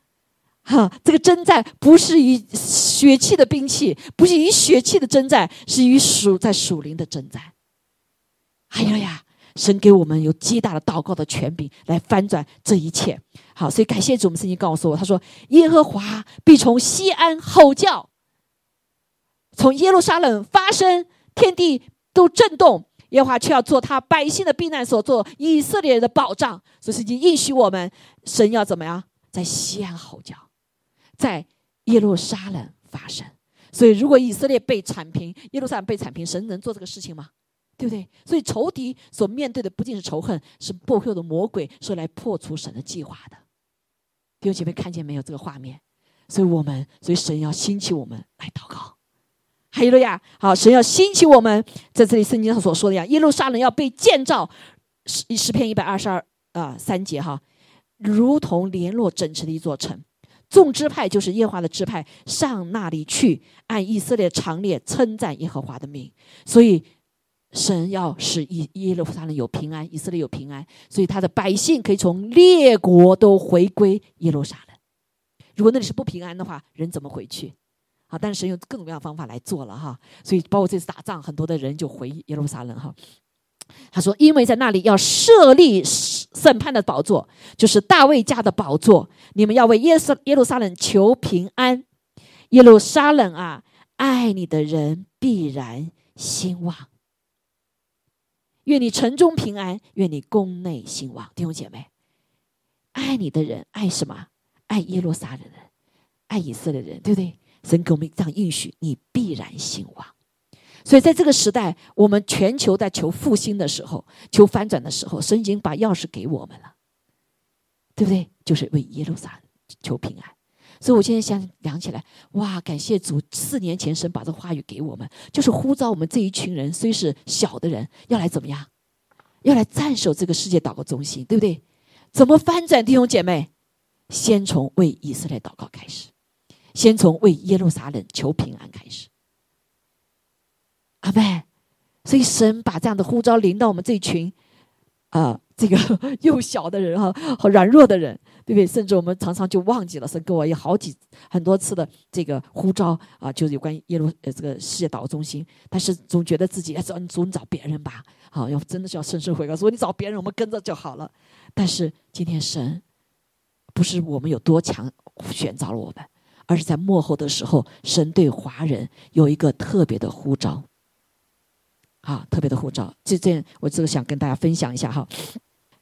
哈，这个征战不是以血气的兵器，不是以血气的征战，是与属在属灵的征战。哎呀呀，神给我们有极大的祷告的权柄来翻转这一切。好，所以感谢主，我们圣经告诉我，他说：“耶和华必从西安吼叫，从耶路撒冷发声，天地都震动。耶和华却要做他百姓的避难所，做以色列的保障。所以圣经应许我们，神要怎么样，在西安吼叫。”在耶路撒冷发生，所以如果以色列被铲平，耶路撒冷被铲平，神能做这个事情吗？对不对？所以仇敌所面对的不仅是仇恨，是背后的魔鬼，是来破除神的计划的。弟兄姐妹，看见没有这个画面？所以我们，所以神要兴起我们来祷告。还有了呀，好，神要兴起我们，在这里圣经上所说的呀，耶路撒冷要被建造，诗诗篇一百二十二啊三节哈，如同联络整齐的一座城。众支派就是耶和华的支派，上那里去，按以色列常列称赞耶和华的名。所以神要使以耶路撒冷有平安，以色列有平安，所以他的百姓可以从列国都回归耶路撒冷。如果那里是不平安的话，人怎么回去？啊，但是神用各种各样的方法来做了哈。所以包括这次打仗，很多的人就回耶路撒冷哈。他说：“因为在那里要设立审判的宝座，就是大卫家的宝座。你们要为耶稣耶路撒冷求平安。耶路撒冷啊，爱你的人必然兴旺。愿你城中平安，愿你宫内兴旺。弟兄姐妹，爱你的人爱什么？爱耶路撒冷人，爱以色列人，对不对？神给我们这样应许，你必然兴旺。”所以，在这个时代，我们全球在求复兴的时候、求翻转的时候，神已经把钥匙给我们了，对不对？就是为耶路撒冷求平安。所以我现在想想起来，哇，感谢主！四年前神把这话语给我们，就是呼召我们这一群人，虽是小的人，要来怎么样？要来战守这个世界祷告中心，对不对？怎么翻转，弟兄姐妹？先从为以色列祷告开始，先从为耶路撒冷求平安开始。阿妹，所以神把这样的呼召临到我们这群，啊，这个幼小的人哈，和软弱的人，对不对？甚至我们常常就忘记了神给我有好几很多次的这个呼召啊，就是有关耶路呃这个世界祷告中心，但是总觉得自己要找你总找别人吧，好，要真的是要深深悔改，说你找别人，我们跟着就好了。但是今天神不是我们有多强选召了我们，而是在幕后的时候，神对华人有一个特别的呼召。啊，特别的护照，这这我这个想跟大家分享一下哈。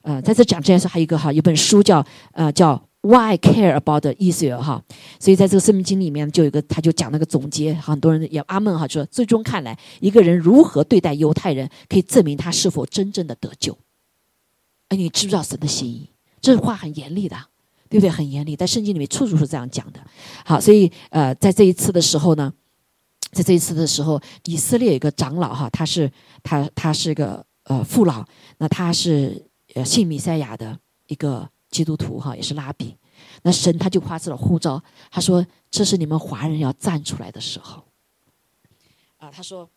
呃，在这讲这件事，还有一个哈，一本书叫呃叫 Why Care About Israel 哈。所以在这个生命经里面，就有一个他就讲那个总结，很多人也阿门哈，说最终看来，一个人如何对待犹太人，可以证明他是否真正的得救。哎，你知不知道神的心意？这话很严厉的，对不对？很严厉，在圣经里面处处是这样讲的。好，所以呃，在这一次的时候呢。在这一次的时候，以色列有一个长老哈，他是他他是个呃父老，那他是呃信弥赛亚的一个基督徒哈，也是拉比。那神他就发出了呼召，他说：“这是你们华人要站出来的时候。”啊，他说：“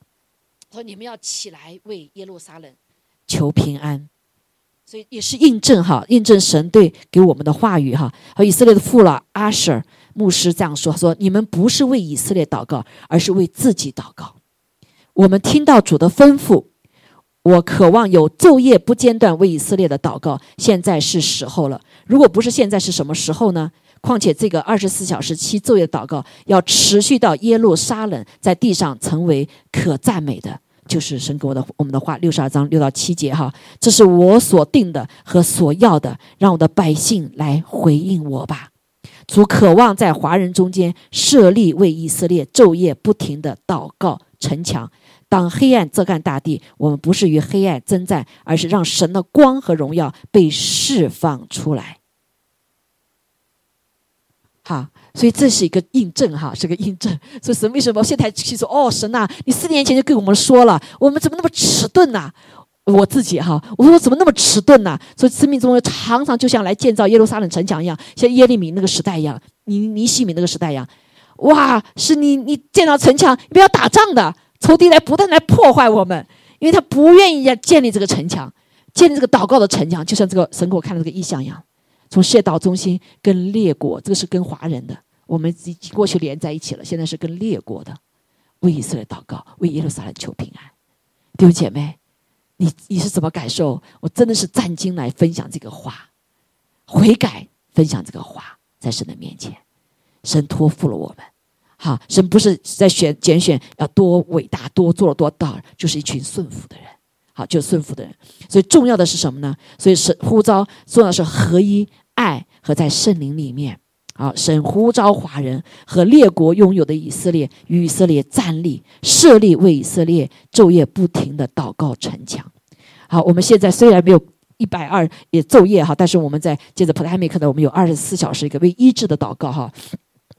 他说你们要起来为耶路撒冷求平安。”所以也是印证哈，印证神对给我们的话语哈。和以色列的父老阿舍牧师这样说：“说你们不是为以色列祷告，而是为自己祷告。我们听到主的吩咐，我渴望有昼夜不间断为以色列的祷告。现在是时候了。如果不是现在，是什么时候呢？况且这个二十四小时七昼夜祷告要持续到耶路撒冷在地上成为可赞美的。”就是神给我的我们的话，六十二章六到七节哈，这是我所定的和所要的，让我的百姓来回应我吧。主渴望在华人中间设立为以色列昼夜不停的祷告城墙。当黑暗遮盖大地，我们不是与黑暗征战，而是让神的光和荣耀被释放出来。哈，所以这是一个印证哈，是个印证。所以神为什么现在去说哦，神呐，你四年前就跟我们说了，我们怎么那么迟钝呐？我自己哈，我说我怎么那么迟钝呢？所以生命中常常就像来建造耶路撒冷城墙一样，像耶利米那个时代一样，尼尼西米那个时代一样。哇，是你你建造城墙，你不要打仗的，仇敌来不断来破坏我们，因为他不愿意要建立这个城墙，建立这个祷告的城墙，就像这个神给我看的这个意象一样。从世界岛中心跟列国，这个是跟华人的，我们已经过去连在一起了。现在是跟列国的，为以色列祷告，为耶路撒冷求平安。弟兄姐妹，你你是怎么感受？我真的是站经来分享这个话，悔改分享这个话，在神的面前，神托付了我们。好，神不是在选拣选要多伟大、多做了多大，就是一群顺服的人。好，就是顺服的人，所以重要的是什么呢？所以是呼召，重要是合一、爱和在圣灵里面。好，神呼召华人和列国拥有的以色列与以色列站立，设立为以色列昼夜不停的祷告城墙。好，我们现在虽然没有一百二也昼夜哈，但是我们在接着普拉米克的，我们有二十四小时一个为医治的祷告哈。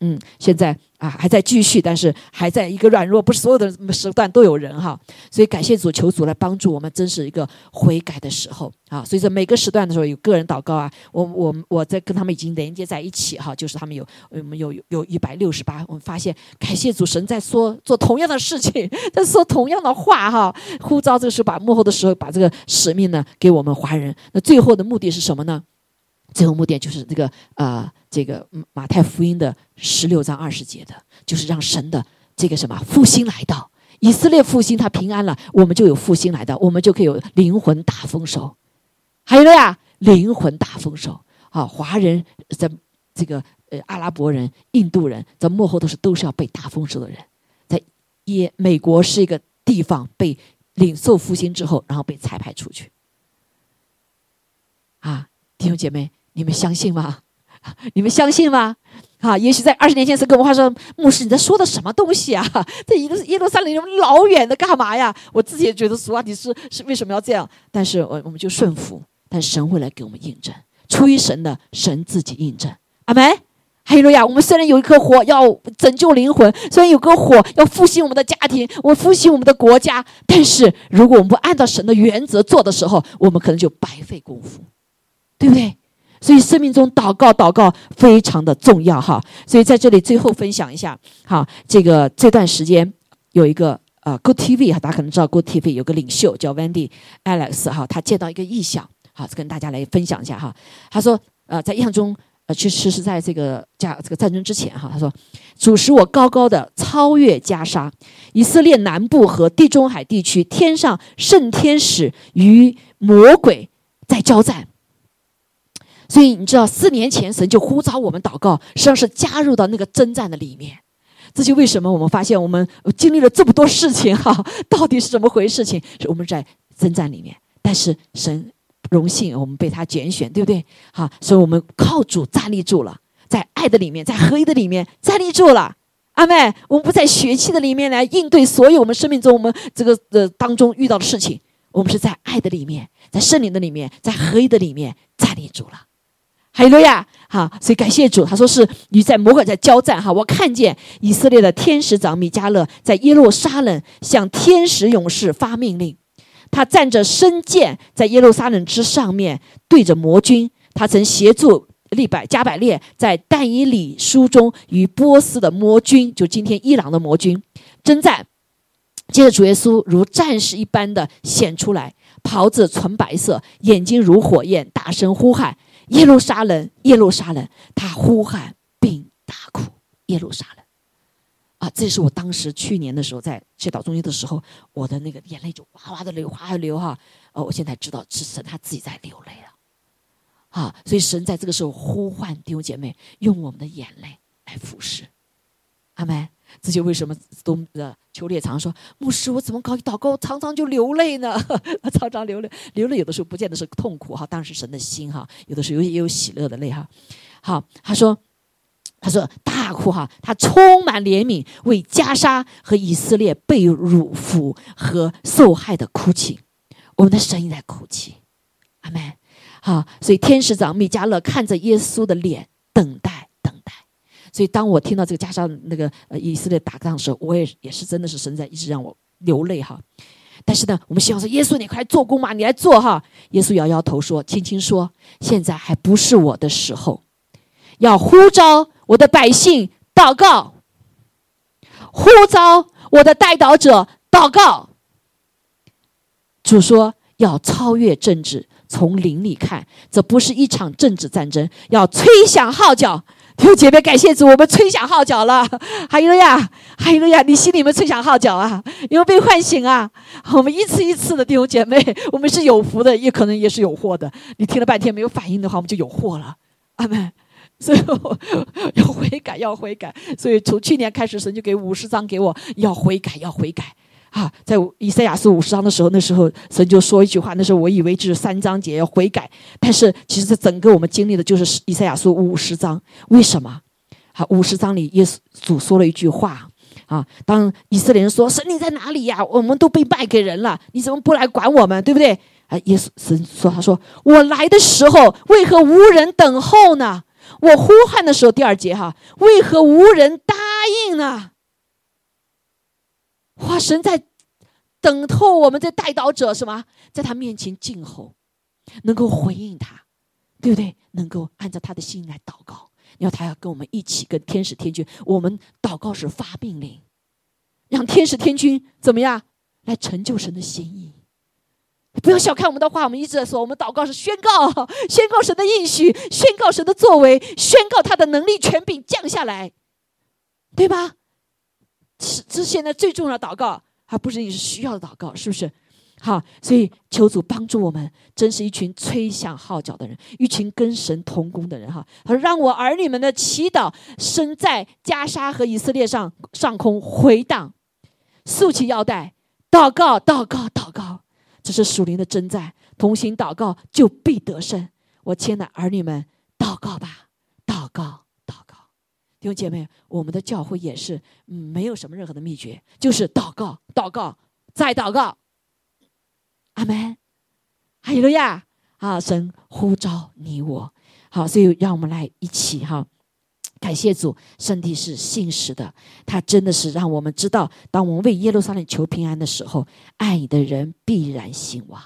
嗯，现在啊还在继续，但是还在一个软弱，不是所有的时段都有人哈，所以感谢主，求主来帮助我们，真是一个悔改的时候啊。所以说每个时段的时候有个人祷告啊，我我我在跟他们已经连接在一起哈，就是他们有我们有有一百六十八，我们发现感谢主神在说做同样的事情，在说同样的话哈，呼召这个是把幕后的时候把这个使命呢给我们华人，那最后的目的是什么呢？最后目的就是这个啊，这个马太福音的十六章二十节的，就是让神的这个什么复兴来到以色列复兴，他平安了，我们就有复兴来到，我们就可以有灵魂大丰收。还有了呀，灵魂大丰收啊！华人在这个呃阿拉伯人、印度人在幕后都是都是要被大丰收的人，在也美国是一个地方被领受复兴之后，然后被裁派出去，弟兄姐妹。你们相信吗？你们相信吗？啊，也许在二十年前，是跟我们话说，牧师你在说的什么东西啊？这一个耶路撒冷老远的干嘛呀？我自己也觉得，俗啊你是是为什么要这样？但是我我们就顺服，但神会来给我们印证，出于神的，神自己印证。阿门。哈利路亚。我们虽然有一颗火要拯救灵魂，虽然有颗火要复兴我们的家庭，我复兴我们的国家，但是如果我们不按照神的原则做的时候，我们可能就白费功夫，对不对？所以生命中祷告祷告非常的重要哈，所以在这里最后分享一下哈，这个这段时间有一个呃 Good TV 哈，大家可能知道 Good TV 有个领袖叫 Wendy Alex 哈，他见到一个异象，好跟大家来分享一下哈。他说呃在异象中呃其实是在这个加这个战争之前哈，他说主使我高高的超越加沙，以色列南部和地中海地区天上圣天使与魔鬼在交战。所以你知道，四年前神就呼召我们祷告，实际上是加入到那个征战的里面。这就为什么我们发现我们经历了这么多事情哈，到底是怎么回事？情是我们在征战里面，但是神荣幸我们被他拣选，对不对？好，所以我们靠主站立住了，在爱的里面，在合一的里面站立住了。阿妹，我们不在血气的里面来应对所有我们生命中我们这个呃当中遇到的事情，我们是在爱的里面，在圣灵的里面，在合一的里面站立住了。哈利路亚！哈，所以感谢主。他说是你在魔鬼在交战哈，我看见以色列的天使长米迦勒在耶路撒冷向天使勇士发命令。他站着身剑在耶路撒冷之上面对着魔军。他曾协助利百加百列在但以里书中与波斯的魔军，就今天伊朗的魔军征战。接着主耶稣如战士一般的显出来，袍子纯白色，眼睛如火焰，大声呼喊。耶路撒冷，耶路撒冷，他呼喊并大哭。耶路撒冷，啊，这是我当时去年的时候在祈祷中心的时候，我的那个眼泪就哗哗的流，哗哗流哈。哦，我现在知道是神他自己在流泪了，啊，所以神在这个时候呼唤弟兄姐妹，用我们的眼泪来服侍。阿门。这就为什么都呃邱烈常说牧师，我怎么搞祷告常常就流泪呢？常常流泪，流泪有的时候不见得是痛苦哈，当时神的心哈，有的时候也有喜乐的泪哈。好，他说，他说大哭哈，他充满怜悯，为加沙和以色列被辱负和受害的哭泣。我们的声音在哭泣，阿门。好，所以天使长米迦勒看着耶稣的脸，等待。所以当我听到这个加上那个呃以色列打仗的时候，我也也是真的是神在一直让我流泪哈。但是呢，我们希望说耶稣，你快来做工嘛，你来做哈。耶稣摇摇头说，轻轻说，现在还不是我的时候，要呼召我的百姓祷告，呼召我的代祷者祷告。主说要超越政治。从灵里看，这不是一场政治战争，要吹响号角。弟兄姐妹，感谢主，我们吹响号角了。哈利路亚，哈利路亚！你心里面吹响号角啊，因为被唤醒啊。我们一次一次的弟兄姐妹，我们是有福的，也可能也是有祸的。你听了半天没有反应的话，我们就有祸了。阿门。所以 要悔改，要悔改。所以从去年开始，神就给五十章给我，要悔改，要悔改。啊，在以赛亚书五十章的时候，那时候神就说一句话，那时候我以为就是三章节要悔改，但是其实整个我们经历的就是以赛亚书五十章。为什么？好，五十章里耶稣主说了一句话啊，当以色列人说神你在哪里呀？我们都被卖给人了，你怎么不来管我们？对不对？啊，耶稣神说他说我来的时候为何无人等候呢？我呼喊的时候，第二节哈，为何无人答应呢？哇！神在等候我们这带祷者，什么，在他面前静候，能够回应他，对不对？能够按照他的心来祷告。你要他要跟我们一起，跟天使天君，我们祷告是发命令，让天使天君怎么样来成就神的心意。不要小看我们的话，我们一直在说，我们祷告是宣告，宣告神的应许，宣告神的作为，宣告他的能力权柄降下来，对吧？是，这现在最重要的祷告，还不是你需要的祷告，是不是？好，所以求主帮助我们，真是一群吹响号角的人，一群跟神同工的人。哈，他说：“让我儿女们的祈祷身在加沙和以色列上上空回荡，竖起腰带，祷告，祷告，祷告。这是属灵的征战，同心祷告就必得胜。我亲爱的儿女们，祷告吧，”弟姐妹，我们的教会也是，没有什么任何的秘诀，就是祷告，祷告，再祷告。阿门。哈利路亚！啊，神呼召你我，好，所以让我们来一起哈，感谢主，身体是信实的，他真的是让我们知道，当我们为耶路撒冷求平安的时候，爱你的人必然兴旺。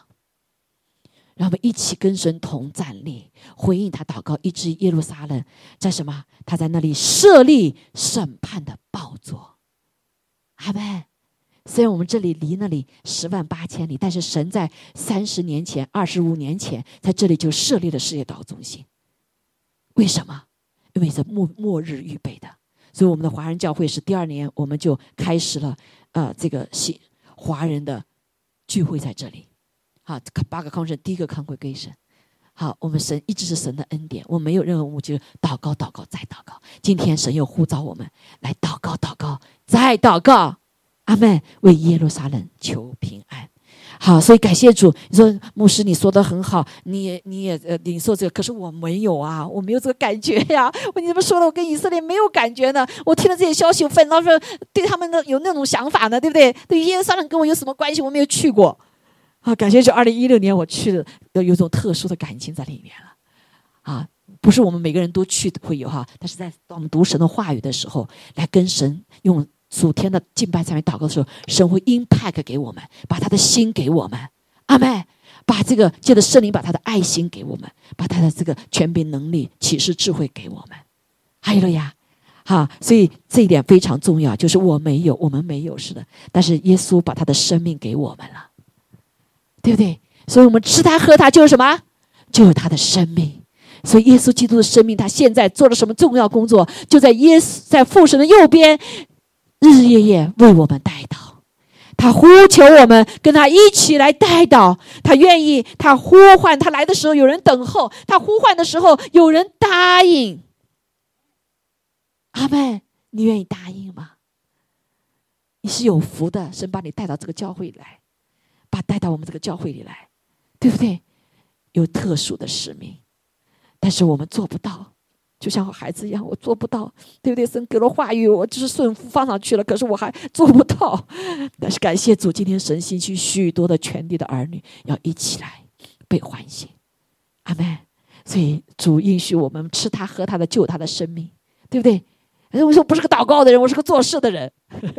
让我们一起跟神同站立，回应他祷告，以至耶路撒冷在什么？他在那里设立审判的宝座。阿门。虽然我们这里离那里十万八千里，但是神在三十年前、二十五年前，在这里就设立了世界祷中心。为什么？因为是末末日预备的。所以我们的华人教会是第二年，我们就开始了呃这个新华人的聚会在这里。好，八个康神，第一个 congregation。好，我们神一直是神的恩典，我没有任何误解，祷告，祷告，再祷告。今天神又呼召我们来祷告，祷告，再祷告。阿门。为耶路撒冷求平安。好，所以感谢主。你说牧师，你说的很好，你也你也呃，领受这个，可是我没有啊，我没有这个感觉呀。你怎么说的？我跟以色列没有感觉呢？我听了这些消息，我反倒是对他们的有那种想法呢，对不对？对耶路撒冷跟我有什么关系？我没有去过。啊，感谢就二零一六年我去的，有有种特殊的感情在里面了。啊，不是我们每个人都去会有哈，但是在我们读神的话语的时候，来跟神用属天的敬拜、上面、祷告的时候，神会 impact 给我们，把他的心给我们。阿妹，把这个借着圣灵把他的爱心给我们，把他的这个权柄、能力、启示、智慧给我们。还有了呀，哈，所以这一点非常重要，就是我没有，我们没有是的，但是耶稣把他的生命给我们了。对不对？所以我们吃它喝它就是什么？就是他的生命。所以耶稣基督的生命，他现在做了什么重要工作？就在耶稣在父神的右边，日日夜夜为我们带祷。他呼求我们跟他一起来带祷。他愿意，他呼唤他来的时候有人等候，他呼唤的时候有人答应。阿门！你愿意答应吗？你是有福的，神把你带到这个教会来。把带到我们这个教会里来，对不对？有特殊的使命，但是我们做不到，就像我孩子一样，我做不到，对不对？神给了话语，我只是顺服放上去了，可是我还做不到。但是感谢主，今天神兴起许多的全地的儿女要一起来被唤醒，阿门。所以主允许我们吃他喝他的救他的生命，对不对？哎，我说不是个祷告的人，我是个做事的人。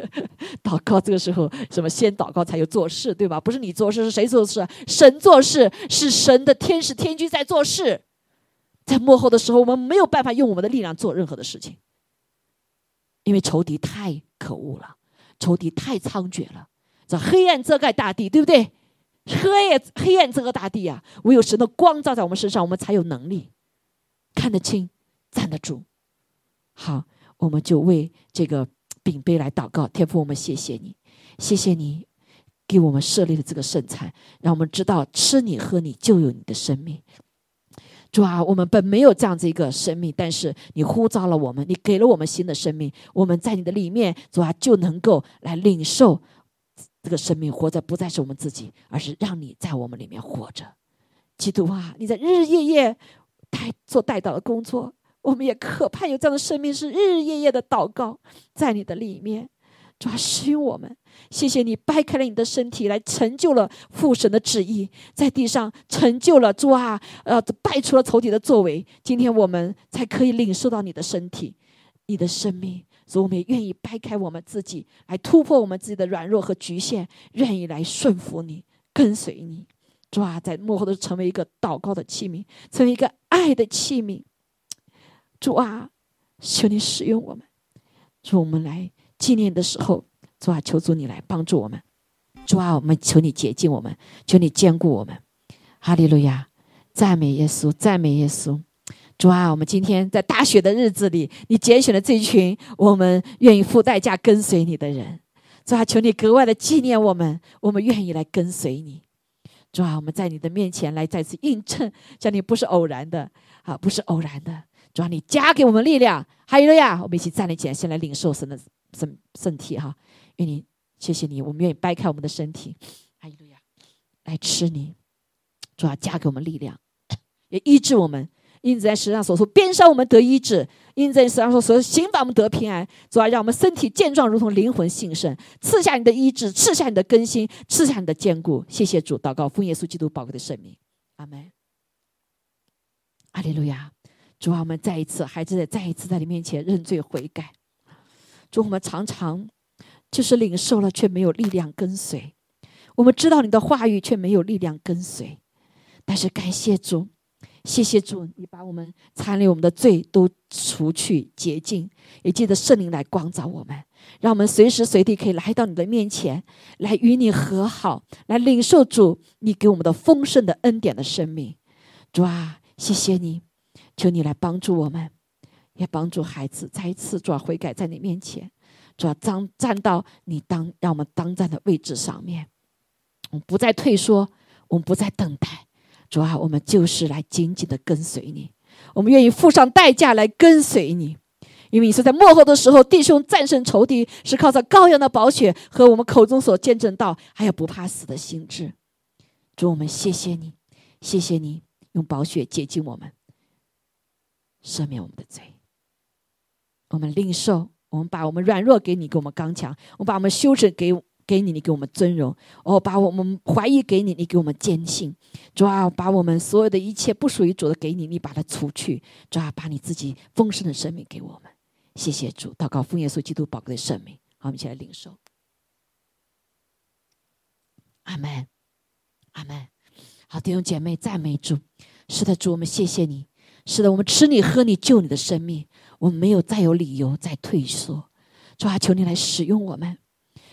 祷告这个时候，什么先祷告才有做事，对吧？不是你做事，是谁做事？神做事，是神的天使天君在做事。在幕后的时候，我们没有办法用我们的力量做任何的事情，因为仇敌太可恶了，仇敌太猖獗了。这黑暗遮盖大地，对不对？黑暗黑暗遮盖大地啊！唯有神的光照在我们身上，我们才有能力看得清、站得住。好，我们就为这个饼杯来祷告。天父，我们谢谢你，谢谢你给我们设立了这个圣餐，让我们知道吃你喝你就有你的生命。主啊，我们本没有这样子一个生命，但是你呼召了我们，你给了我们新的生命。我们在你的里面，主啊，就能够来领受这个生命，活着不再是我们自己，而是让你在我们里面活着。基督啊，你在日日夜夜带做带祷的工作，我们也渴盼有这样的生命，是日日夜夜的祷告在你的里面。主啊，使用我们，谢谢你掰开了你的身体，来成就了父神的旨意，在地上成就了主啊，呃，败出了仇敌的作为。今天我们才可以领受到你的身体，你的生命，所以我们也愿意掰开我们自己，来突破我们自己的软弱和局限，愿意来顺服你，跟随你。主啊，在幕后都成为一个祷告的器皿，成为一个爱的器皿。主啊，求你使用我们，主我们来。纪念的时候，主啊，求主你来帮助我们。主啊，我们求你洁净我们，求你坚固我们。哈利路亚，赞美耶稣，赞美耶稣。主啊，我们今天在大雪的日子里，你拣选了这群我们愿意付代价跟随你的人。主啊，求你格外的纪念我们，我们愿意来跟随你。主啊，我们在你的面前来再次印证，叫你不是偶然的啊，不是偶然的。主啊，你加给我们力量。哈利路亚，我们一起站立起来，先来领受神的。身身体哈，愿你谢谢你，我们愿意掰开我们的身体，哈利路亚，来吃你，主要加给我们力量，也医治我们。因此在石上所说，鞭伤我们得医治；因在石上所说，刑罚我们得平安。主要让我们身体健壮，如同灵魂兴盛。赐下你的医治，赐下你的更新，赐下你的坚固。谢谢主，祷告奉耶稣基督宝贵的圣名，阿门。阿利路亚，主啊，我们再一次，孩子再一次在你面前认罪悔改。主，我们常常就是领受了，却没有力量跟随；我们知道你的话语，却没有力量跟随。但是感谢主，谢谢主，你把我们残留我们的罪都除去洁净，也记得圣灵来光照我们，让我们随时随地可以来到你的面前，来与你和好，来领受主你给我们的丰盛的恩典的生命。主啊，谢谢你，求你来帮助我们。也帮助孩子再一次主要悔改在你面前，主要站站到你当让我们当站的位置上面，我们不再退缩，我们不再等待，主要我们就是来紧紧的跟随你，我们愿意付上代价来跟随你，因为你是在幕后的时候，弟兄战胜仇敌是靠着羔羊的宝血和我们口中所见证到，还有不怕死的心智。主，我们谢谢你，谢谢你用宝血洁净我们，赦免我们的罪。我们领受，我们把我们软弱给你，给我们刚强；我们把我们羞耻给给你，你给我们尊荣；我把我们怀疑给你，你给我们坚信。主啊，把我们所有的一切不属于主的给你，你把它除去。主啊，把你自己丰盛的生命给我们。谢谢主，祷告奉耶稣基督宝贵的生命。好，我们一起来领受。阿门，阿门。好，弟兄姐妹，赞美主。是的，主，我们谢谢你。是的，我们吃你喝你救你的生命。我们没有再有理由再退缩，主啊，求你来使用我们。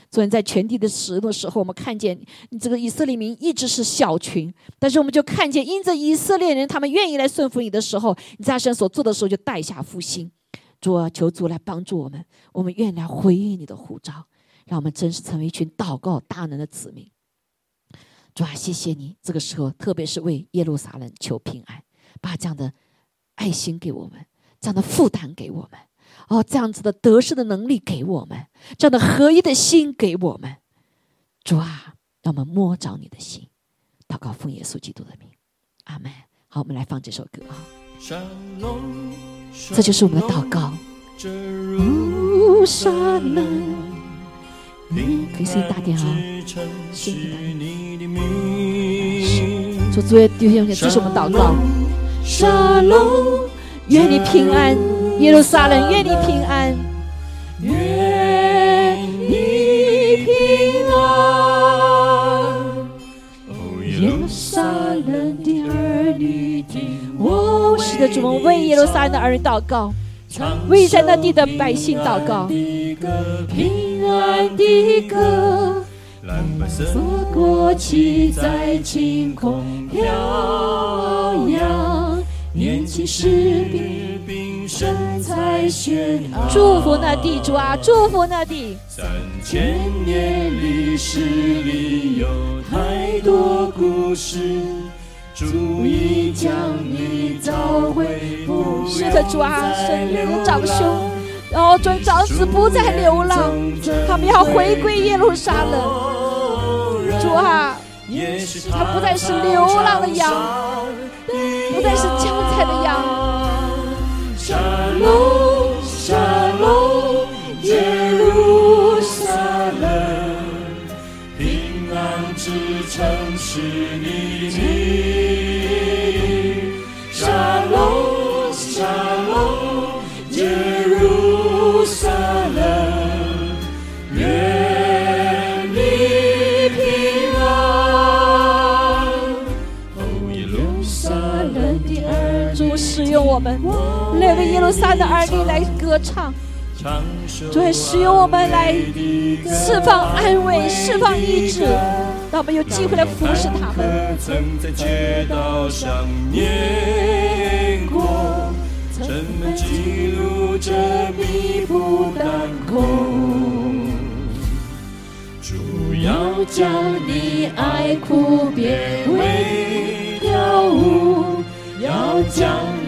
昨天在全地的时的时候，我们看见你这个以色列民一直是小群，但是我们就看见，因着以色列人他们愿意来顺服你的时候，你在身所做的时候就带下复兴。主啊，求主来帮助我们，我们愿意来回应你的呼召，让我们真实成为一群祷告大能的子民。主啊，谢谢你，这个时候特别是为耶路撒冷求平安，把这样的爱心给我们。这样的负担给我们，哦，这样子的得失的能力给我们，这样的合一的心给我们，主啊，让我们摸着你的心，祷告奉耶稣基督的名，阿门。好，我们来放这首歌啊，这就是我们的祷告。可以声音大点啊，声音大点。主主耶，弟兄姐妹，这是我们祷告。沙龙。愿你平安，耶路撒冷，愿你平安。愿你平安。哦，耶路撒冷的儿女听我是的，主，我们为耶路撒冷的儿女祷告，为在那地的百姓祷告。平安的歌，蓝白色国旗在晴空飘扬，年轻士兵身材炫耀。祝福那地主啊，祝福那地。三千年历史里有太多故事。主已将你召回，是的，主啊，圣灵的长兄，然后准长子不再流浪，他们要回归耶路撒冷。主啊，他不再是流浪的羊，不再是将宰的羊。沙龙，沙龙，耶路撒冷，平安之城是你我们，来为耶路撒冷的儿女来歌唱。主也使用我们来释放安慰，释放医治。让我们有机会来服侍他们。曾在街道上念过，城门记录着弥补弹孔。主要将你爱哭变为跳舞，要将你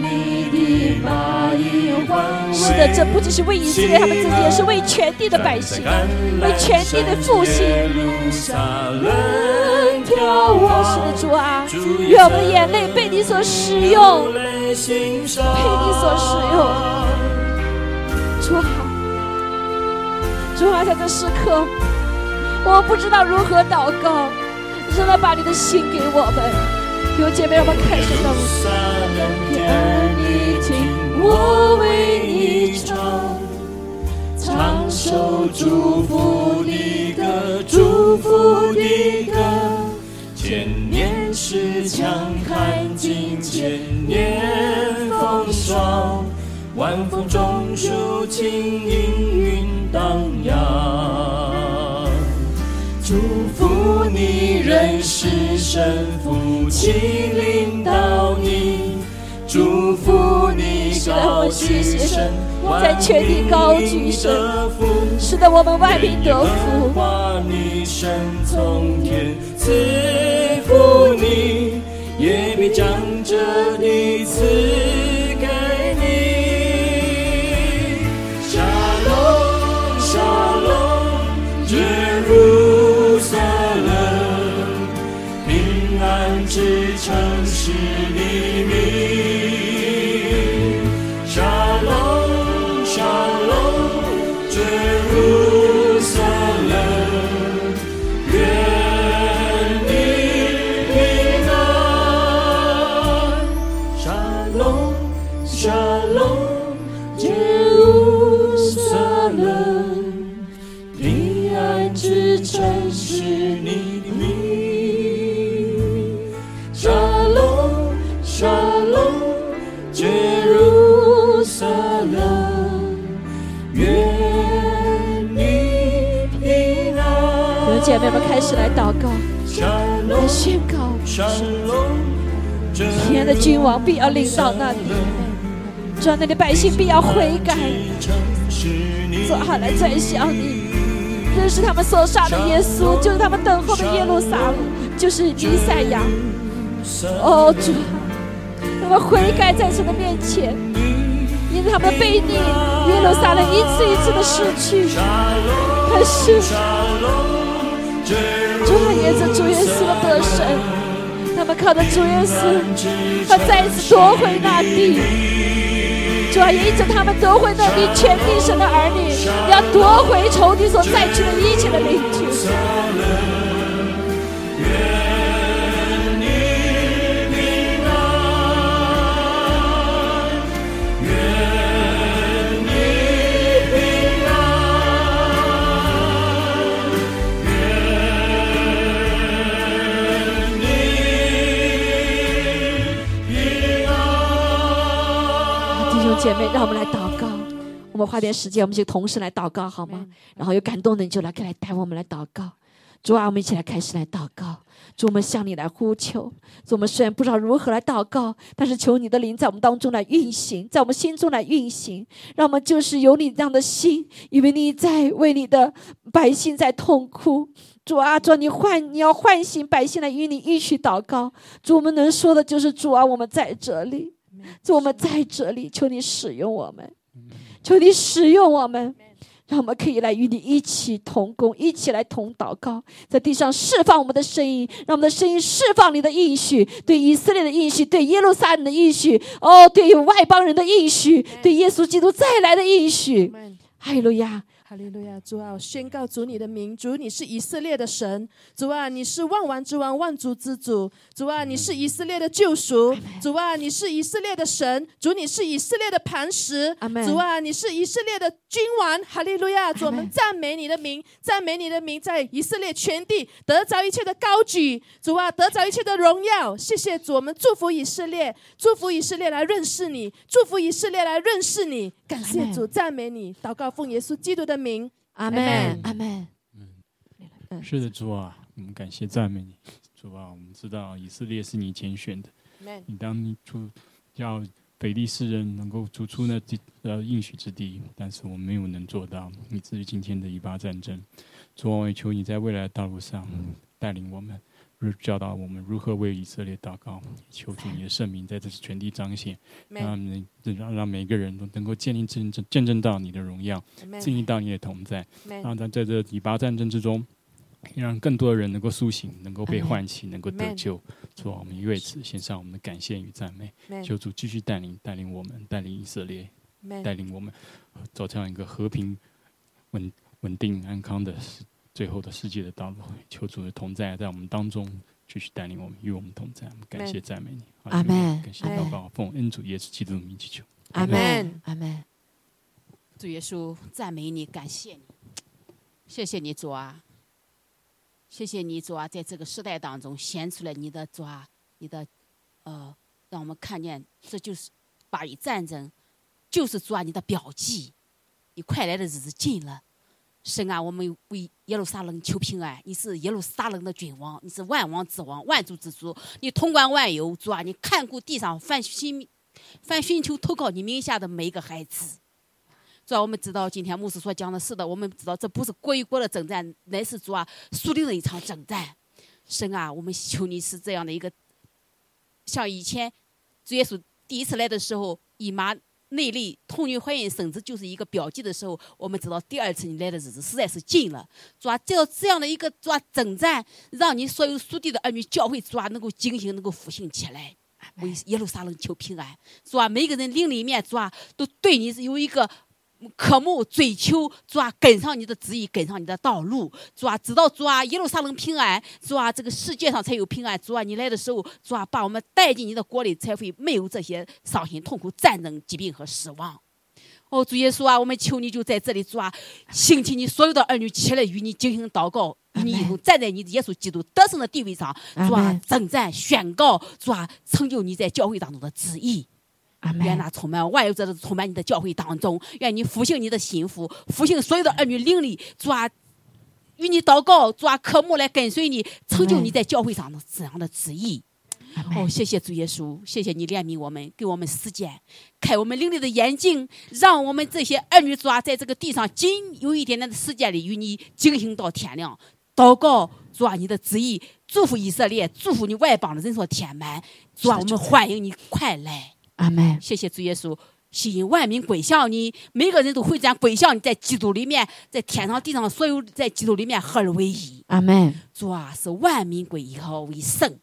是的，这不只是为以色列他们自己，也是为全地的百姓，为全地的复兴。是的，主啊，愿我们的眼泪被你所使用，被你所使用。主啊，主啊，在这时刻，我不知道如何祷告，只能把你的心给我们。有姐妹，我们开始祷告。我为你唱，唱首祝福的歌，祝福的歌。千年时强看尽千年风霜，晚风中抒情，阴云荡漾。祝福你，人世神福气临到你。祝福你，高举神，在全地高举神，使得我们万民得福。祝你，也必将这的赐我们开始来祷告，来宣告：天的君王必要领到那里，主啊，那里百姓必要悔改，做好来转向你，认识他们所杀的耶稣，就是他们等候的耶路撒冷，就是弥赛亚。哦，主啊，他们悔改在神的面前，因为他们的背逆，耶路撒冷一次一次的失去，可是。主啊，耶稣，主耶稣的得胜，他们靠着主耶稣，他再一次夺回那地。主啊，因着他们夺回那地，全地神的儿女要夺回仇敌所占据的一切的领土。花点时间，我们就同时来祷告，好吗？然后有感动的你就来来带我们来祷告。主啊，我们一起来开始来祷告。主，我们向你来呼求。主，我们虽然不知道如何来祷告，但是求你的灵在我们当中来运行，在我们心中来运行，让我们就是有你这样的心，因为你在为你的百姓在痛哭。主啊，主，你唤你要唤醒百姓来与你一起祷告。主，我们能说的就是主啊，我们在这里。主，我们在这里，求你使用我们，求你使用我们。让我们可以来与你一起同工，一起来同祷告，在地上释放我们的声音，让我们的声音释放你的应许，对以色列的应许，对耶路撒冷的应许，哦，对外邦人的应许，对耶稣基督再来的应许。哈利路亚。哈利路亚！主啊，宣告主你的名，主你是以色列的神，主啊，你是万王之王，万族之主，主啊，你是以色列的救赎，主啊，你是以色列的神，主你是以色列的磐石，主啊，你是以色列的君王。哈利路亚！主我们赞美你的名，赞美你的名，在以色列全地得着一切的高举，主啊，得着一切的荣耀。谢谢主，我们祝福以色列，祝福以色列来认识你，祝福以色列来认识你。感谢主，赞美你，祷告奉耶稣基督的。名。阿门阿门。嗯，是的，主啊，我们感谢赞美你，主啊，我们知道以色列是你拣选的，你当你出要北地世人能够逐出那地呃应许之地，但是我们没有能做到，以至于今天的以巴战争。主啊，我也求你在未来的道路上带领我们。教导我们如何为以色列祷告，求主你的圣名在这全地彰显，让让让每个人都能够建立见证见证到你的荣耀，经历到你的同在，让在在这以巴战争之中，让更多的人能够苏醒，能够被唤起，能够得救。主啊，我们为此献上我们的感谢与赞美。求主继续带领带领我们，带领以色列，带领我们走向一个和平、稳稳定、安康的。最后的世界的道路，求主的同在在我们当中继续带领我们，与我们同在。感谢赞美你，阿门。感谢祷告，奉恩主耶稣基督的名祈求，阿门，阿门。主耶稣，赞美你，感谢你，谢谢你主啊，谢谢你主啊，在这个时代当中显出来你的主啊，你的呃，让我们看见这就是巴以战争，就是主啊你的标记，你快来的日子近了。神啊，我们为耶路撒冷求平安。你是耶路撒冷的君王，你是万王之王，万主之主。你统管万有，主啊，你看顾地上凡寻凡寻求投靠你名下的每一个孩子。主啊，我们知道今天牧师所讲的是的，我们知道这不是国与国的征战，乃是主啊属灵的一场征战。神啊，我们求你是这样的一个，像以前主耶稣第一次来的时候，以马。内力痛觉怀孕生子就是一个标记的时候，我们知道第二次你来的日子实在是近了。抓这这样的一个抓征战，让你所有属地的儿女教会抓能够警醒，能够复兴起来，为耶路撒冷求平安。抓每个人灵里面抓都对你是有一个。渴慕追求主啊，跟上你的旨意，跟上你的道路，主啊，知道主啊，一路上能平安，主啊，这个世界上才有平安，主啊，你来的时候，主啊，把我们带进你的国里，才会没有这些伤心、痛苦、战争、疾病和死亡。哦，主耶稣啊，我们求你就在这里，主啊，兴起你所有的儿女起来与你进行祷告，与你一同站在你的耶稣基督得胜的地位上，主啊，征战宣告，主啊，成就你在教会当中的旨意。愿那充满万有者的充满你的教会当中，愿你复兴你的心腹，复兴所有的儿女灵力，抓与你祷告，抓科目来跟随你，成就你在教会上的这样的旨意。哦，谢谢主耶稣，谢谢你怜悯我们，给我们时间，开我们灵力的眼睛，让我们这些儿女抓在这个地上仅有一点点的时间里，与你进行到天亮。祷告，抓你的旨意，祝福以色列，祝福你外邦的人所填满。抓我们欢迎你快来。阿门！谢谢主耶稣，吸引万民归向你，每个人都会这样归向你，在基督里面，在天上地上所有在基督里面合而为一。阿门！主啊，是万民归以后为圣，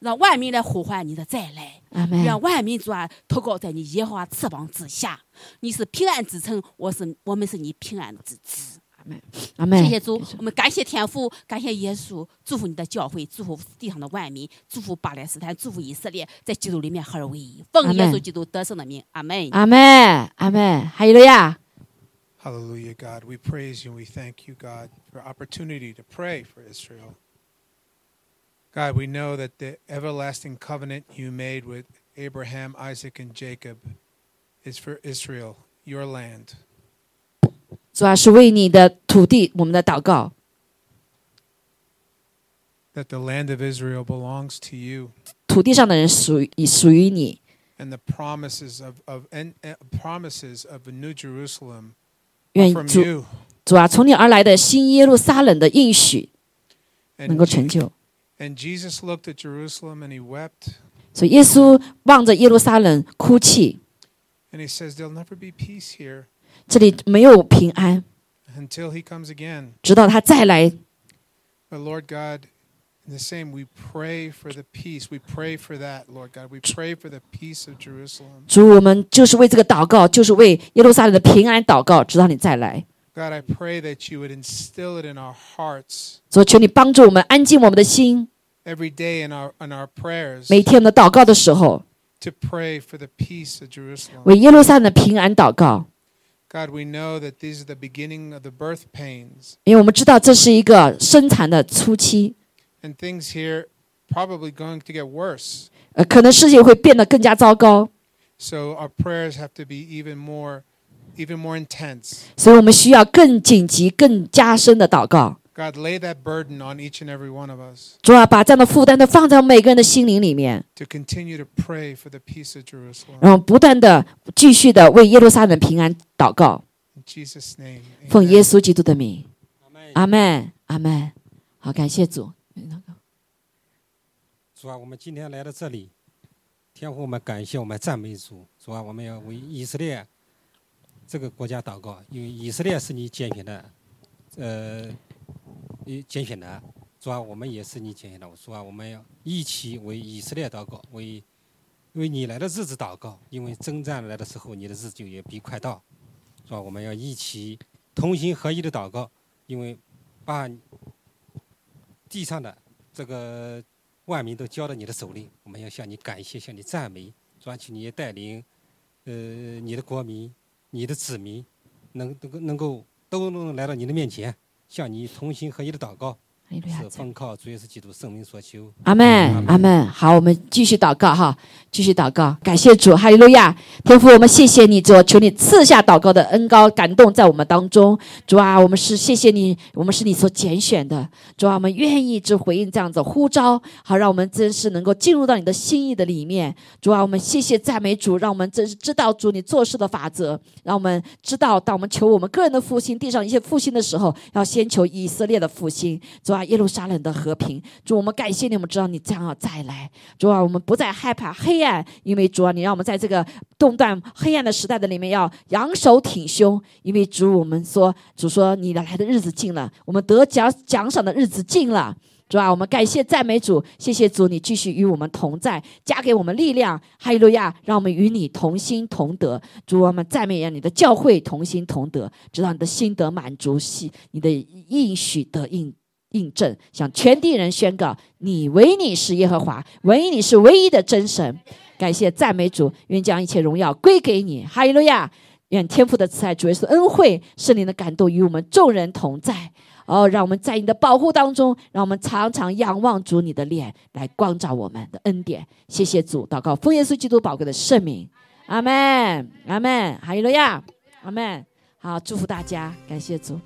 让万民来呼唤你的再来。阿门！让万民主啊，投靠在你耶和华翅膀之下。你是平安之城，我是我们是你平安之子。阿门！谢谢主，我们感谢天父，感谢耶稣，祝福你的教会，祝福地上的万民，祝福巴勒斯坦，祝福以色列，在基督里面合而为一，奉耶稣基督得胜的名，阿门，阿门，阿门，哈利路亚。Hallelujah, God. We praise you and we thank you, God, for opportunity to pray for Israel. God, we know that the everlasting covenant you made with Abraham, Isaac, and Jacob is for Israel, your land. 主啊，是为你的土地，我们的祷告。 That the land of Israel belongs to you, 土地上的人属于属于你， and the promises of, of and, uh, promises of the New Jerusalem 愿 from 主 you. 主啊，从你而来的新耶路撒冷的应许能够 And, 成 Je- 就。 and Jesus looked at Jerusalem and he wept, 所以耶稣望着耶路撒冷哭泣， and he says, "There'll never be peace here 这里没有平安，until he comes again." 直到他再来。But Lord God, in the same, we pray for the peace. We pray for that, Lord God. We pray for the peace of Jerusalem. 主，我们就是为这个祷告，就是为耶路撒冷的平安祷告，直到你再来。God, I pray that you would instill it in our hearts 主，求你帮助我们安静我们的心，every day in our in our prayers 每天我们的祷告的时候，to pray for the peace of Jerusalem. 为耶路撒冷的平安祷告，God, we know that these are the beginning of the birth pains, 因为我们知道这是一个生产的初期， and things here probably going to get worse. 呃，可能事情会变得更加糟糕， So our prayers have to be even more, even more intense. 所以我们需要更紧急、更加深的祷告。 God, lay that burden on each and every one of us 主啊，把这样的负担都放在我们每个人的心灵里面，to continue to pray for the peace of Jerusalem. 然后不断的继续的为耶路撒冷平安祷告，In Jesus' name. 奉耶稣基督的名，阿门，阿门。好，感谢主。主啊，我们今天来到这里，天父，我们感谢我们赞美主。主啊，我们要为以色列这个国家祷告，因为以色列是你拣选的，呃，你拣选的。主啊，我们也是你拣选的。我说啊，我们要一起为以色列祷告，为为你来的日子祷告，因为征战来的时候，你的日子就也必快到。是吧？我们要一起同心合一的祷告，因为把地上的这个万民都交到你的手里，我们要向你感谢，向你赞美，抓取你也带领，呃，你的国民、你的子民，能能够能够都能来到你的面前，向你重新合一的祷告，是奉靠主耶稣基督圣名所求。阿门，阿门。好，我们继续祷告哈，继续祷告，感谢主，哈利路亚！天父，我们谢谢你，主，求你赐下祷告的恩高感动在我们当中。主啊，我们是谢谢你，我们是你所拣选的。主啊，我们愿意只回应这样子呼召，好让我们真是能够进入到你的心意的里面。主啊，我们谢谢赞美主，让我们真是知道主你做事的法则，让我们知道，当我们求我们个人的复兴，地上一些复兴的时候，要先求以色列的复兴。主啊，耶路撒冷的和平。主，我们感谢你，我们知道你将要再来。主啊，我们不再害怕黑暗，因为主啊，你让我们在这个动荡黑暗的时代的里面要扬手挺胸，因为主，我们说主说你的来的日子近了，我们得奖奖赏的日子近了。主啊，我们感谢赞美主，谢谢主，你继续与我们同在，加给我们力量，哈利路亚，让我们与你同心同德。主，我们赞美让你的教会同心同德，直到你的心得满足，系你的应许得应印证，向全地人宣告：你唯你是耶和华，唯你是唯一的真神。感谢赞美主，愿将一切荣耀归给你，哈利路亚！愿天父的慈爱、主耶稣的恩惠、圣灵的感动与我们众人同在。哦，让我们在你的保护当中，让我们常常仰望主你的脸，来光照我们的恩典。谢谢主，祷告奉耶稣基督宝贵的圣名，阿门，阿门，哈利路亚，阿门。好，祝福大家，感谢主。